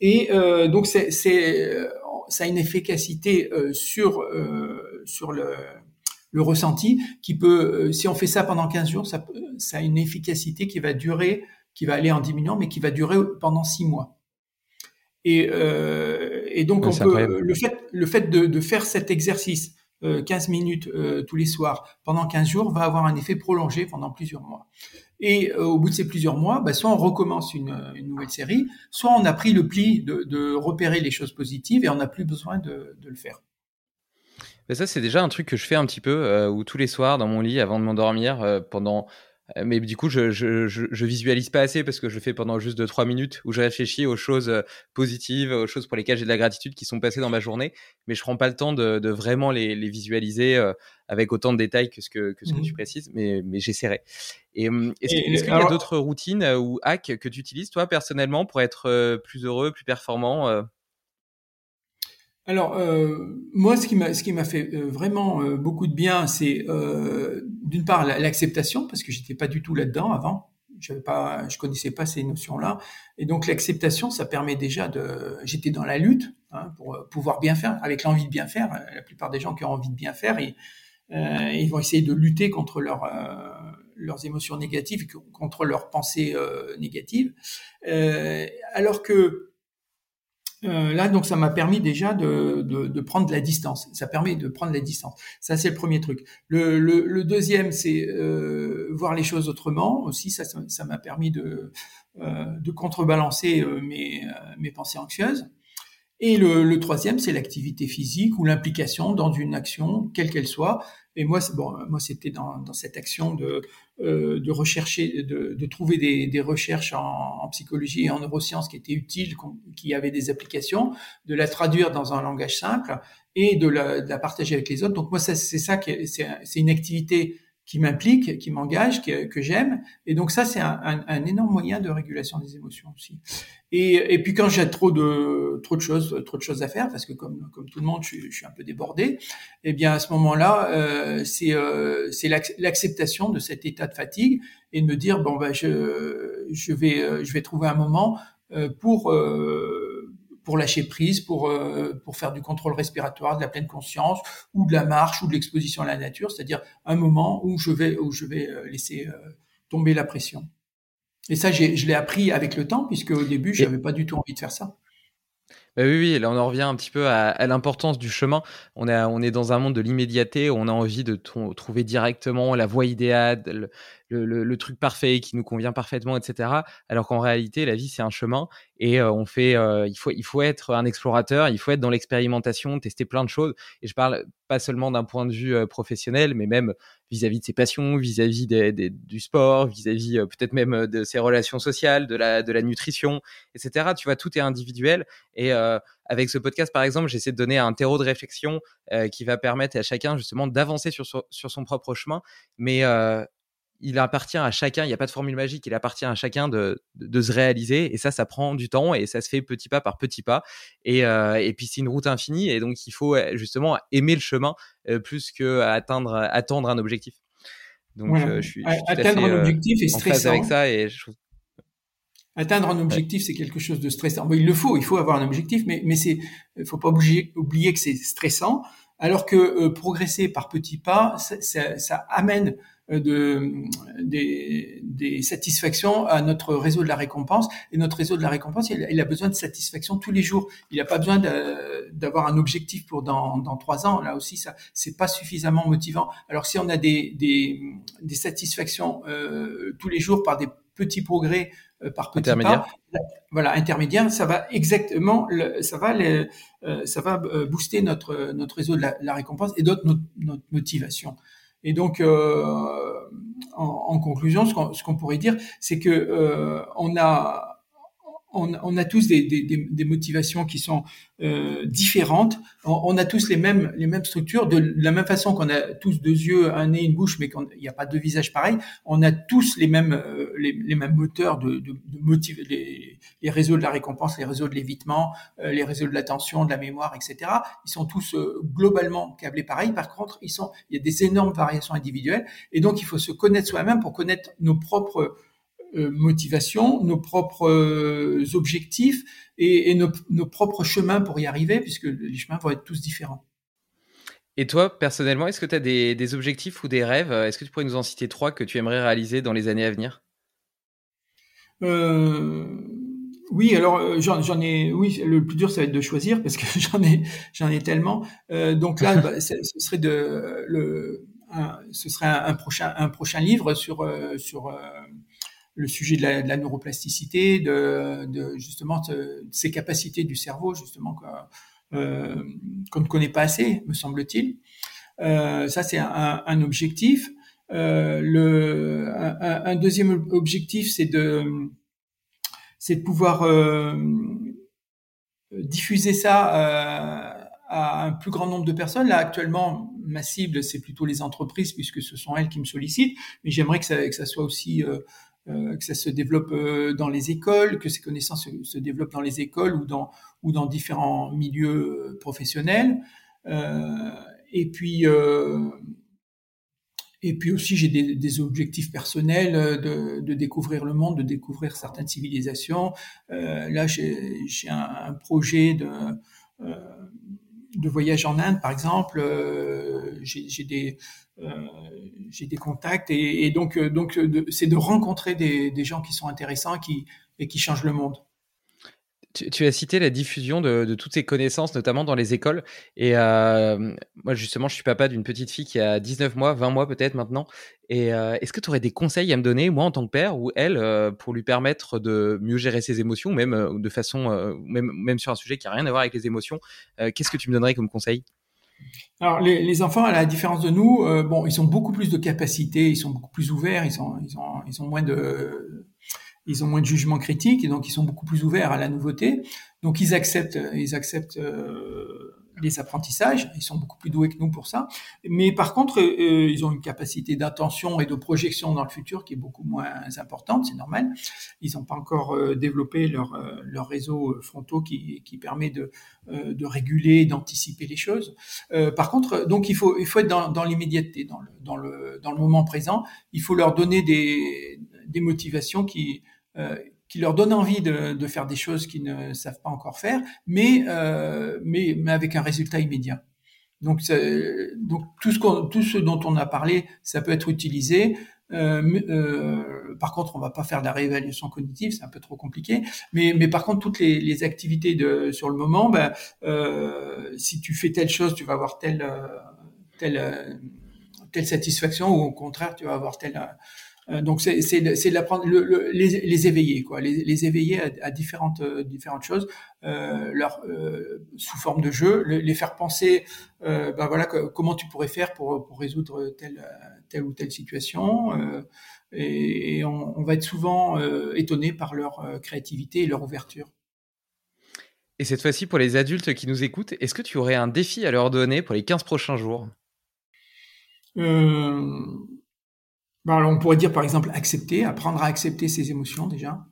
Et euh, donc c'est ça a une efficacité euh, sur euh, sur le le ressenti qui peut, euh, si on fait ça pendant 15 jours, ça, ça a une efficacité qui va durer, qui va aller en diminuant, mais qui va durer pendant 6 mois. Et, euh, et donc, on peut, le fait, le fait de, de faire cet exercice euh, 15 minutes euh, tous les soirs pendant 15 jours va avoir un effet prolongé pendant plusieurs mois. Et euh, au bout de ces plusieurs mois, bah, soit on recommence une, nouvelle série, soit on a pris le pli de, repérer les choses positives et on n'a plus besoin de, le faire. ça, c'est déjà un truc que je fais un petit peu, euh, où tous les soirs dans mon lit, avant de m'endormir, euh, pendant Euh, mais du coup, je, je, je, visualise pas assez parce que je le fais pendant juste 2-3 minutes où je réfléchis aux choses euh, positives, aux choses pour lesquelles j'ai de la gratitude qui sont passées dans ma journée, mais je prends pas le temps de, de vraiment les, les visualiser euh, avec autant de détails que ce que, que, ce que tu mmh. précises, mais, mais j'essaierai. Et hum, est-ce, qu'il y a d'autres routines ou hacks que tu utilises toi personnellement pour être plus heureux, plus performant alors, euh, moi, ce qui m'a, fait euh, vraiment euh, beaucoup de bien, c'est d'une part l'acceptation, parce que j'étais pas du tout là-dedans avant. Pas, je connaissais pas ces notions-là, et donc l'acceptation, ça permet déjà de. J'étais dans la lutte hein, pour pouvoir bien faire, avec l'envie de bien faire. La plupart des gens qui ont envie de bien faire, et, ils vont essayer de lutter contre leur, leurs émotions négatives, contre leurs pensées négatives, alors que euh, là, donc, ça m'a permis déjà de, de, de, prendre la distance. Ça permet de prendre la distance. Ça, c'est le premier truc. Le, le, le deuxième, c'est euh, voir les choses autrement. Aussi, ça, ça m'a permis de, euh, de contrebalancer euh, mes, euh, mes pensées anxieuses. Et le, le troisième, c'est l'activité physique ou l'implication dans une action, quelle qu'elle soit. Et moi, bon, moi, c'était dans, dans cette action de euh, de rechercher, de, de trouver des, des recherches en, psychologie et en neurosciences qui étaient utiles, qui avaient des applications, de la traduire dans un langage simple et de la, de la partager avec les autres. Donc moi, c'est ça, c'est une activité qui m'implique, qui m'engage, que, que j'aime. Et donc ça, c'est un, un, un, énorme moyen de régulation des émotions aussi. Et, et puis quand j'ai trop de trop de choses, trop de choses à faire, parce que comme comme tout le monde, je, je suis un peu débordé. Eh bien à ce moment-là, euh, c'est euh, c'est l'acceptation de cet état de fatigue et de me dire bon ben je je vais euh, je vais trouver un moment euh, pour euh, pour lâcher prise, pour, euh, pour faire du contrôle respiratoire, de la pleine conscience, ou de la marche, ou de l'exposition à la nature, c'est-à-dire un moment où je vais, où je vais euh, laisser euh, tomber la pression. Et ça, je l'ai appris avec le temps, puisque au début, je n'avais pas du tout envie de faire ça. Bah oui, oui, là on en revient un petit peu à, l'importance du chemin. On est, on est dans un monde de l'immédiateté, on a envie de trouver directement la voie idéale, le, truc parfait qui nous convient parfaitement, etc. Alors qu'en réalité, la vie c'est un chemin et euh, on fait, euh, il faut, il faut être un explorateur, il faut être dans l'expérimentation, tester plein de choses. Et je parle pas seulement d'un point de vue euh, professionnel, mais même vis-à-vis de ses passions, vis-à-vis du sport, vis-à-vis peut-être même de ses relations sociales, de la, de la nutrition, etc. Tu vois, tout est individuel et avec ce podcast, par exemple, j'essaie de donner un terreau de réflexion qui va permettre à chacun justement d'avancer sur, sur, son propre chemin, mais il appartient à chacun, il n'y a pas de formule magique, il appartient à chacun de, de, se réaliser. Et ça, ça prend du temps et ça se fait petit pas par petit pas. Et, euh, et puis, c'est une route infinie. Et donc, il faut justement aimer le chemin euh, plus que atteindre, attendre un objectif. Donc, euh, je suis, atteindre un objectif est stressant. avec ça et Atteindre un objectif, c'est quelque chose de stressant. il le faut, il faut avoir un objectif, mais, mais c'est, faut pas oublier, oublier que c'est stressant, alors que progresser par petits pas, ça, ça, ça amène de, des, des, satisfactions à notre réseau de la récompense. Et notre réseau de la récompense, il, a besoin de satisfaction tous les jours. Il n'a pas besoin d'avoir un objectif pour dans, dans trois ans. Là aussi, ça c'est pas suffisamment motivant. Alors si on a des, des, des satisfactions euh, tous les jours par des petits progrès euh, par petits pas, voilà intermédiaire, ça va exactement, le, ça va euh, ça va euh, booster notre notre réseau de la, la récompense et d'autres notre, notre motivation. Et donc, euh, en, conclusion, ce qu'on pourrait dire, c'est que euh, on a on, on, a tous des, des, des, motivations qui sont euh, différentes. On, a tous les mêmes, les mêmes structures. De la même façon qu'on a tous deux yeux, un nez, une bouche, mais qu'il n'y a pas deux visages pareils, on a tous les mêmes, euh, les, mêmes moteurs de, de, de motiver les, les, réseaux de la récompense, les réseaux de l'évitement, euh, les réseaux de l'attention, de la mémoire, etc. Ils sont tous euh, globalement câblés pareil. Par contre, ils sont, il y a des énormes variations individuelles. Et donc, il faut se connaître soi-même pour connaître nos propres euh, motivation, nos propres euh, objectifs et, et nos, nos, propres chemins pour y arriver, puisque les chemins vont être tous différents. Et toi, personnellement, est-ce que tu as des, des, objectifs ou des rêves? Est-ce que tu pourrais nous en citer trois que tu aimerais réaliser dans les années à venir? Euh, Oui, alors j'en ai. Oui, le plus dur, ça va être de choisir parce que j'en ai, j'en ai tellement. Euh, donc là, bah, ce serait de le, un, ce serait un, un, prochain, un prochain livre sur sur le sujet de la, neuroplasticité, de, de justement de, ces capacités du cerveau justement euh, qu'on ne connaît pas assez, me semble-t-il. Euh, ça c'est un, un, objectif. le, un, deuxième objectif, c'est de, c'est de pouvoir diffuser ça à un plus grand nombre de personnes. Là, actuellement, ma cible, c'est plutôt les entreprises, puisque ce sont elles qui me sollicitent. Mais j'aimerais que ça, que ça soit aussi, euh, euh, que ça se développe euh, dans les écoles, que ces connaissances se, développent dans les écoles ou dans, ou dans différents milieux professionnels. et puis, et puis aussi, j'ai des, objectifs personnels de, de, découvrir le monde, de découvrir certaines civilisations. là, j'ai un, un, projet de de voyage en Inde, par exemple, euh, j'ai des euh, j'ai des contacts et, donc euh, donc c'est de rencontrer des, gens qui sont intéressants qui et qui changent le monde. Tu, as cité la diffusion de, toutes ces connaissances, notamment dans les écoles. Et euh, moi, justement, je suis papa d'une petite fille qui a 19 mois, 20 mois peut-être maintenant. Et euh, est-ce que tu aurais des conseils à me donner, moi en tant que père, ou elle, euh, pour lui permettre de mieux gérer ses émotions, même de façon, même, même sur un sujet qui n'a rien à voir avec les émotions Qu'est-ce que tu me donnerais comme conseil? Alors les, enfants, à la différence de nous, bon, ils ont beaucoup plus de capacités, ils sont beaucoup plus ouverts, ils sont, ils ont, ils ont moins de, ils ont moins de jugement critique et donc ils sont beaucoup plus ouverts à la nouveauté. Donc ils acceptent, ils acceptent euh, les apprentissages. Ils sont beaucoup plus doués que nous pour ça. Mais par contre, euh, ils ont une capacité d'attention et de projection dans le futur qui est beaucoup moins importante. C'est normal. Ils n'ont pas encore euh, développé leur leur réseau frontaux qui qui permet de de réguler, d'anticiper les choses. par contre, donc il faut il faut être dans dans l'immédiateté, dans le dans le dans le moment présent. Il faut leur donner des des motivations qui euh, qui leur donne envie de, de, faire des choses qu'ils ne savent pas encore faire, mais, euh, mais, mais avec un résultat immédiat. Donc, donc tout, ce tout ce dont on a parlé, ça peut être utilisé. Euh, euh, par contre, on va pas faire de la réévaluation cognitive, c'est un peu trop compliqué. Mais, mais par contre, toutes les, activités de, sur le moment, ben, si tu fais telle chose, tu vas avoir telle, telle, telle satisfaction, ou au contraire, tu vas avoir telle donc c'est c'est le, les, les éveiller quoi, les, les éveiller à, à, différentes euh, différentes choses, euh, leur euh, sous forme de jeu, les faire penser, euh, ben voilà comment tu pourrais faire pour pour résoudre telle telle ou telle situation. et, et on, on, va être souvent étonné par leur créativité et leur ouverture. Et cette fois-ci, pour les adultes qui nous écoutent, est-ce que tu aurais un défi à leur donner pour les 15 prochains jours? Euh, ben, on pourrait dire par exemple accepter, apprendre à accepter ses émotions déjà.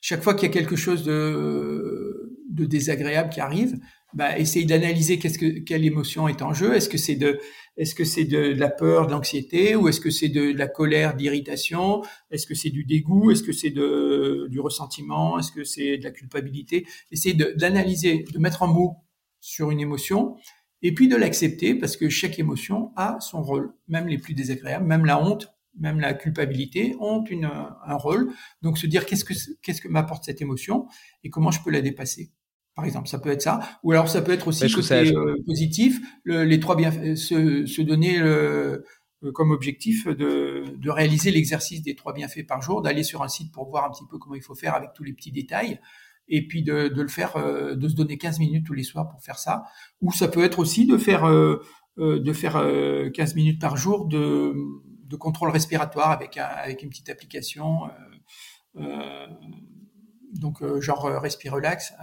Chaque fois qu'il y a quelque chose de, de désagréable qui arrive, bah, essayer d'analyser qu'est-ce que quelle émotion est en jeu. Est-ce que c'est de est-ce que c'est de, la peur, de l'anxiété, ou est-ce que c'est de, la colère, d'irritation? Est-ce que c'est du dégoût? Est-ce que c'est de du ressentiment? Est-ce que c'est de la culpabilité? Essayer d'analyser, de, de mettre en mots sur une émotion et puis de l'accepter parce que chaque émotion a son rôle, même les plus désagréables, même la honte même la culpabilité, ont une, un rôle. Donc se dire qu'est-ce que qu'est-ce que m'apporte cette émotion et comment je peux la dépasser. Par exemple, ça peut être ça, ou alors ça peut être aussi côté euh, positif, les trois bien, euh, se, se donner euh, comme objectif de, de réaliser l'exercice des trois bienfaits par jour, d'aller sur un site pour voir un petit peu comment il faut faire avec tous les petits détails, et puis de, de le faire, de se donner 15 minutes tous les soirs pour faire ça. Ou ça peut être aussi de faire de faire 15 minutes par jour de de contrôle respiratoire avec, avec une petite application. Euh, euh, donc euh, genre respire relax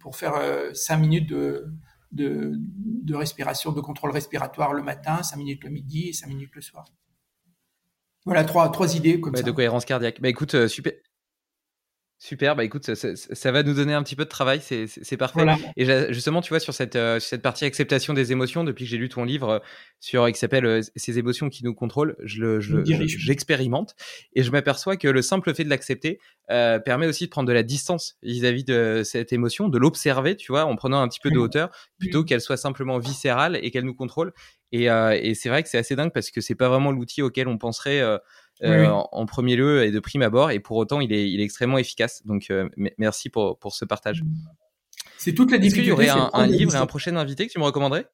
pour faire 5 minutes de, de, de, respiration, de contrôle respiratoire le matin, 5 minutes le midi et 5 minutes le soir. Voilà trois, trois idées comme ça. De cohérence cardiaque. Bah écoute, super, Super, bah écoute, ça, va nous donner un petit peu de travail, c'est parfait. Et justement, tu vois, sur cette, euh, cette partie acceptation des émotions, depuis que j'ai lu ton livre euh, sur qui s'appelle euh, Ces émotions qui nous contrôlent, je j'expérimente et je m'aperçois que le simple fait de l'accepter permet aussi de prendre de la distance vis-à-vis de cette émotion, de l'observer, tu vois, en prenant un petit peu de hauteur, plutôt qu'elle soit simplement viscérale et qu'elle nous contrôle. Et, et c'est vrai que c'est assez dingue parce que c'est pas vraiment l'outil auquel on penserait euh, en, premier lieu et de prime abord, et pour autant, il est, il est extrêmement efficace. Donc, euh, merci pour, pour ce partage. C'est toute la difficulté. Est-ce qu'il y aurait un, livre et un prochain invité que tu me recommanderais?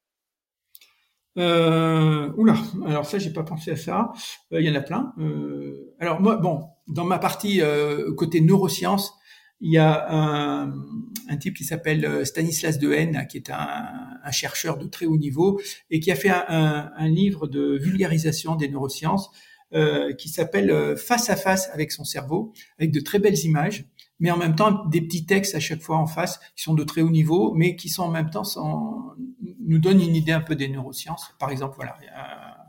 Euh, oula, alors ça, j'ai pas pensé à ça. Euh, il y en a plein. alors moi, bon, dans ma partie côté neurosciences, il y a un, un type qui s'appelle Stanislas Dehaene, qui est un, un, chercheur de très haut niveau et qui a fait un, un livre de vulgarisation des neurosciences euh, qui s'appelle Face à face avec son cerveau, avec de très belles images mais en même temps des petits textes à chaque fois en face qui sont de très haut niveau, mais qui sont en même temps nous donnent une idée un peu des neurosciences. Par exemple, voilà.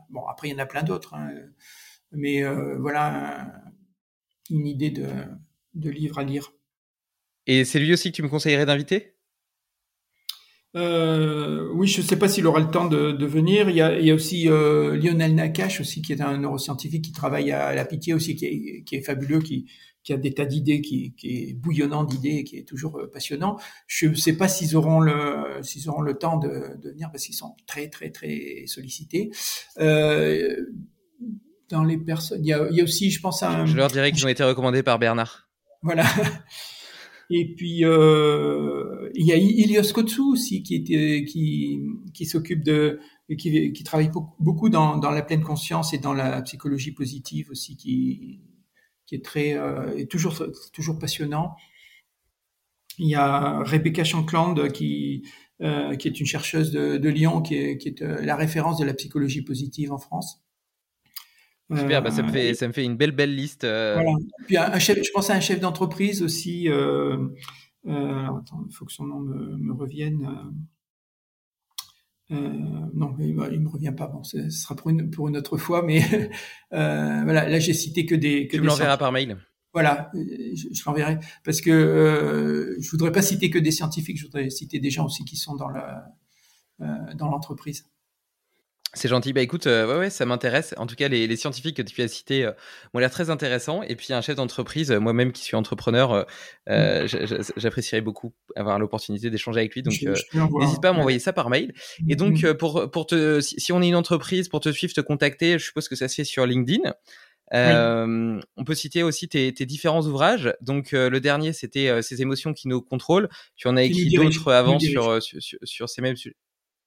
bon, après il y en a plein d'autres, hein, mais euh, voilà une idée de, de livre à lire. Et c'est lui aussi que tu me conseillerais d'inviter? Euh, oui, je ne sais pas s'il aura le temps de, de venir. Il y, a, il y a aussi euh, Lionel Nakache aussi, qui est un neuroscientifique qui travaille à la Pitié aussi, qui est, qui est fabuleux, qui, qui a des tas d'idées, qui, qui, est bouillonnant d'idées, qui est toujours euh, passionnant. Je ne sais pas s'ils auront le, s'ils auront le temps de, de venir parce qu'ils sont très, très, très sollicités. Euh, dans les personnes, il y a, il y a aussi, je pense, à un... Je leur dirais qu'ils ont été recommandés par Bernard. Voilà. Et puis euh, il y a Ilios Kotsu aussi qui était qui qui s'occupe de qui, qui travaille beaucoup dans, dans la pleine conscience et dans la psychologie positive aussi qui qui est très euh, toujours toujours passionnant. Il y a Rebecca Shankland qui euh, qui est une chercheuse de, de Lyon qui est qui est euh, la référence de la psychologie positive en France. Super, bah ça me fait ça me fait une belle belle liste. Euh... Voilà. Puis un, chef, je pense à un chef d'entreprise aussi. Euh, alors attends, il faut que son nom me, me revienne. Euh, non, il, il me revient pas. Bon, ce sera pour une pour une autre fois, mais euh, voilà. Là, j'ai cité que des. Que tu me l'enverras par mail. Voilà, je, je l'enverrai parce que euh, je voudrais pas citer que des scientifiques. Je voudrais citer des gens aussi qui sont dans la euh, dans l'entreprise. C'est gentil. Bah écoute, euh, ouais, ouais, ça m'intéresse. En tout cas, les, les, scientifiques que tu as cités euh, m'ont l'air très intéressants. Et puis, un chef d'entreprise, euh, moi-même qui suis entrepreneur, euh, mmh. j'apprécierais beaucoup avoir l'opportunité d'échanger avec lui. Donc, n'hésite pas à m'envoyer ça par mail. Et donc, mmh. pour, pour te, si, si, on est une entreprise, pour te suivre, te contacter, je suppose que ça se fait sur LinkedIn. Euh, oui. On peut citer aussi tes, tes différents ouvrages. Donc euh, le dernier, c'était Ces émotions qui nous contrôlent. Tu en as écrit d'autres avant sur, sur, sur, ces mêmes sujets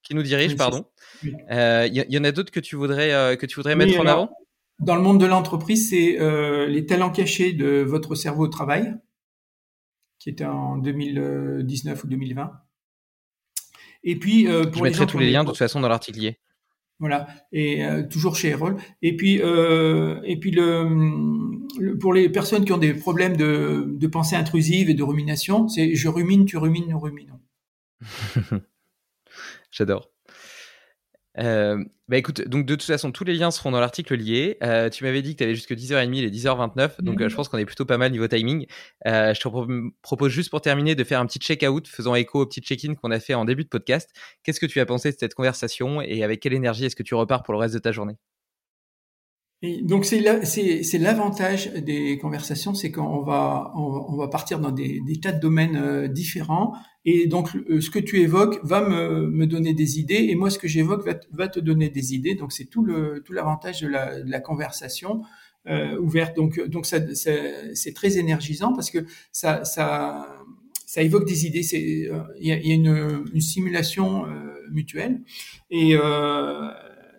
qui nous dirige, oui, pardon. Il oui. euh, y, y, en a d'autres que tu voudrais euh, que tu voudrais oui, mettre en avant? Dans le monde de l'entreprise, c'est euh, les talents cachés de votre cerveau au travail, qui était en 2019 ou 2020. Et puis pour je mettrai tous les liens de toute façon dans l'article Voilà, et euh, toujours chez Erol. Et puis, euh, et puis le, le, pour les personnes qui ont des problèmes de, de pensée intrusive et de rumination, c'est je rumine, tu rumines, nous ruminons. J'adore. Euh, bah écoute, donc de toute façon, tous les liens seront dans l'article lié. Euh, tu m'avais dit que tu avais jusque 10h30, il est 10h29, donc mmh. euh, je pense qu'on est plutôt pas mal niveau timing. Je te pro propose juste pour terminer de faire un petit check-out, faisant écho au petit check-in qu'on a fait en début de podcast. Qu'est-ce que tu as pensé de cette conversation et avec quelle énergie est-ce que tu repars pour le reste de ta journée? Et donc c'est l'avantage des conversations, c'est qu'on va on, va partir dans des, tas de domaines euh, différents et donc euh, ce que tu évoques va me, me, donner des idées et moi ce que j'évoque va, te donner des idées. Donc c'est tout le tout l'avantage de la, de la conversation euh, ouverte. Donc donc ça, ça c'est très énergisant parce que ça ça ça évoque des idées. C'est il y a, y a une, une, simulation mutuelle et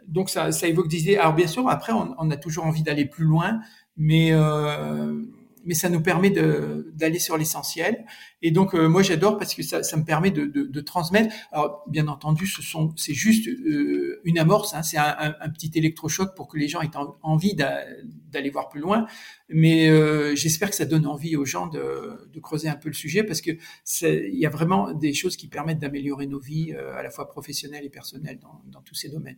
donc ça, ça, évoque des idées. Alors bien sûr, après, on, a toujours envie d'aller plus loin, mais euh, mais ça nous permet d'aller sur l'essentiel. Et donc euh, moi j'adore parce que ça, me permet de, transmettre. Alors bien entendu, ce sont c'est juste euh, une amorce, hein, c'est un, un, petit électrochoc pour que les gens aient envie d'aller voir plus loin. Mais j'espère que ça donne envie aux gens de, creuser un peu le sujet parce que il y a vraiment des choses qui permettent d'améliorer nos vies à la fois professionnelles et personnelles dans tous ces domaines.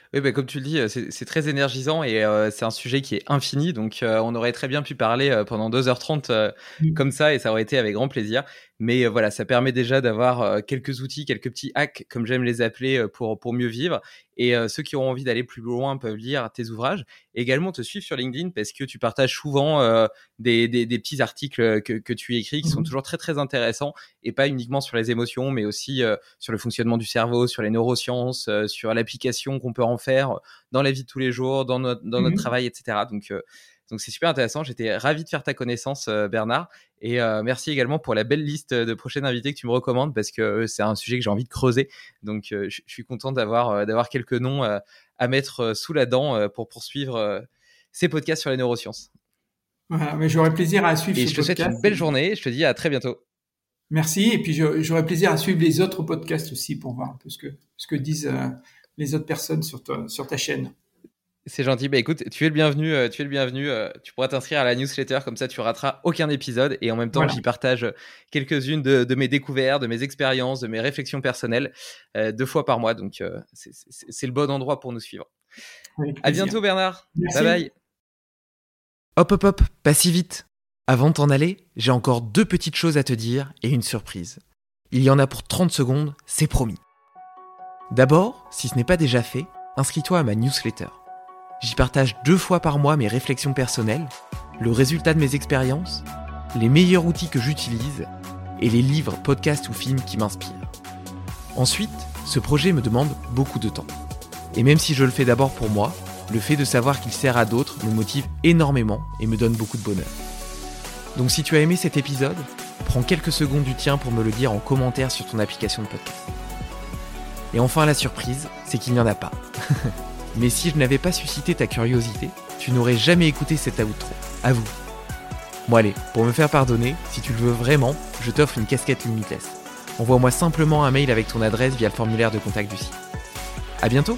Oui, bah, comme tu le dis, c'est très énergisant et euh, c'est un sujet qui est infini. Donc, euh, on aurait très bien pu parler euh, pendant 2h30 mmh. comme ça et ça aurait été avec grand plaisir. Mais voilà, ça permet déjà d'avoir quelques outils, quelques petits hacks, comme j'aime les appeler, pour, pour mieux vivre. Et ceux qui auront envie d'aller plus loin peuvent lire tes ouvrages. également te suivre sur LinkedIn parce que tu partages souvent des, des, des, petits articles que, que tu écris qui sont mmh. toujours très très intéressants et pas uniquement sur les émotions, mais aussi sur le fonctionnement du cerveau, sur les neurosciences, sur l'application qu'on peut en faire dans la vie de tous les jours, dans notre, dans notre mmh. travail, etc. Donc, donc c'est super intéressant. J'étais ravi de faire ta connaissance, euh, Bernard. Et euh, merci également pour la belle liste de prochaines invités que tu me recommandes parce que euh, c'est un sujet que j'ai envie de creuser. Donc je suis content d'avoir d'avoir quelques noms à mettre sous la dent pour poursuivre ces podcasts sur les neurosciences. Voilà, mais j'aurais plaisir à suivre Et ce je te souhaite une belle journée. Je te dis à très bientôt. Merci. Et puis, j'aurais plaisir à suivre les autres podcasts aussi pour voir un peu ce que, ce que disent euh, les autres personnes sur ta, sur ta chaîne. C'est gentil. Bah écoute, tu es le bienvenu. euh, tu es le bienvenu. euh, tu pourras t'inscrire à la newsletter comme ça, tu rateras aucun épisode. Et en même temps, Voilà. j'y partage quelques-unes de, de mes découvertes, de mes expériences, de mes réflexions personnelles, euh, deux fois par mois. Donc euh, c'est- le bon endroit pour nous suivre. À bientôt, Bernard. Merci. Bye bye. Hop, hop, hop, pas si vite. Avant de t'en aller, j'ai encore deux petites choses à te dire et une surprise. Il y en a pour 30 secondes, c'est promis. D'abord, si ce n'est pas déjà fait, inscris-toi à ma newsletter. J'y partage deux fois par mois mes réflexions personnelles, le résultat de mes expériences, les meilleurs outils que j'utilise et les livres, podcasts ou films qui m'inspirent. Ensuite, ce projet me demande beaucoup de temps. Et même si je le fais d'abord pour moi, le fait de savoir qu'il sert à d'autres me motive énormément et me donne beaucoup de bonheur. Donc si tu as aimé cet épisode, prends quelques secondes du tien pour me le dire en commentaire sur ton application de podcast. Et enfin la surprise, c'est qu'il n'y en a pas. Mais si je n'avais pas suscité ta curiosité, tu n'aurais jamais écouté cet outro. À vous. Bon allez, pour me faire pardonner, si tu le veux vraiment, je t'offre une casquette limitless. Envoie-moi simplement un mail avec ton adresse via le formulaire de contact du site. À bientôt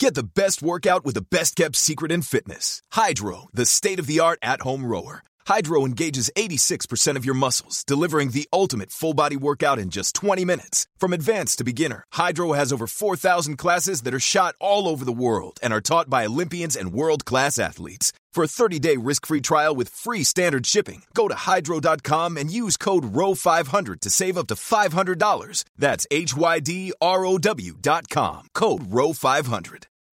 Get the best workout with the best kept secret in fitness. Hydro, the state of the art at home rower. Hydro engages 86% of your muscles, delivering the ultimate full body workout in just 20 minutes. From advanced to beginner, Hydro has over 4,000 classes that are shot all over the world and are taught by Olympians and world class athletes. For a 30 day risk free trial with free standard shipping, go to hydro.com and use code ROW500 to save up to $500. That's H Y D R O W.com. Code ROW500.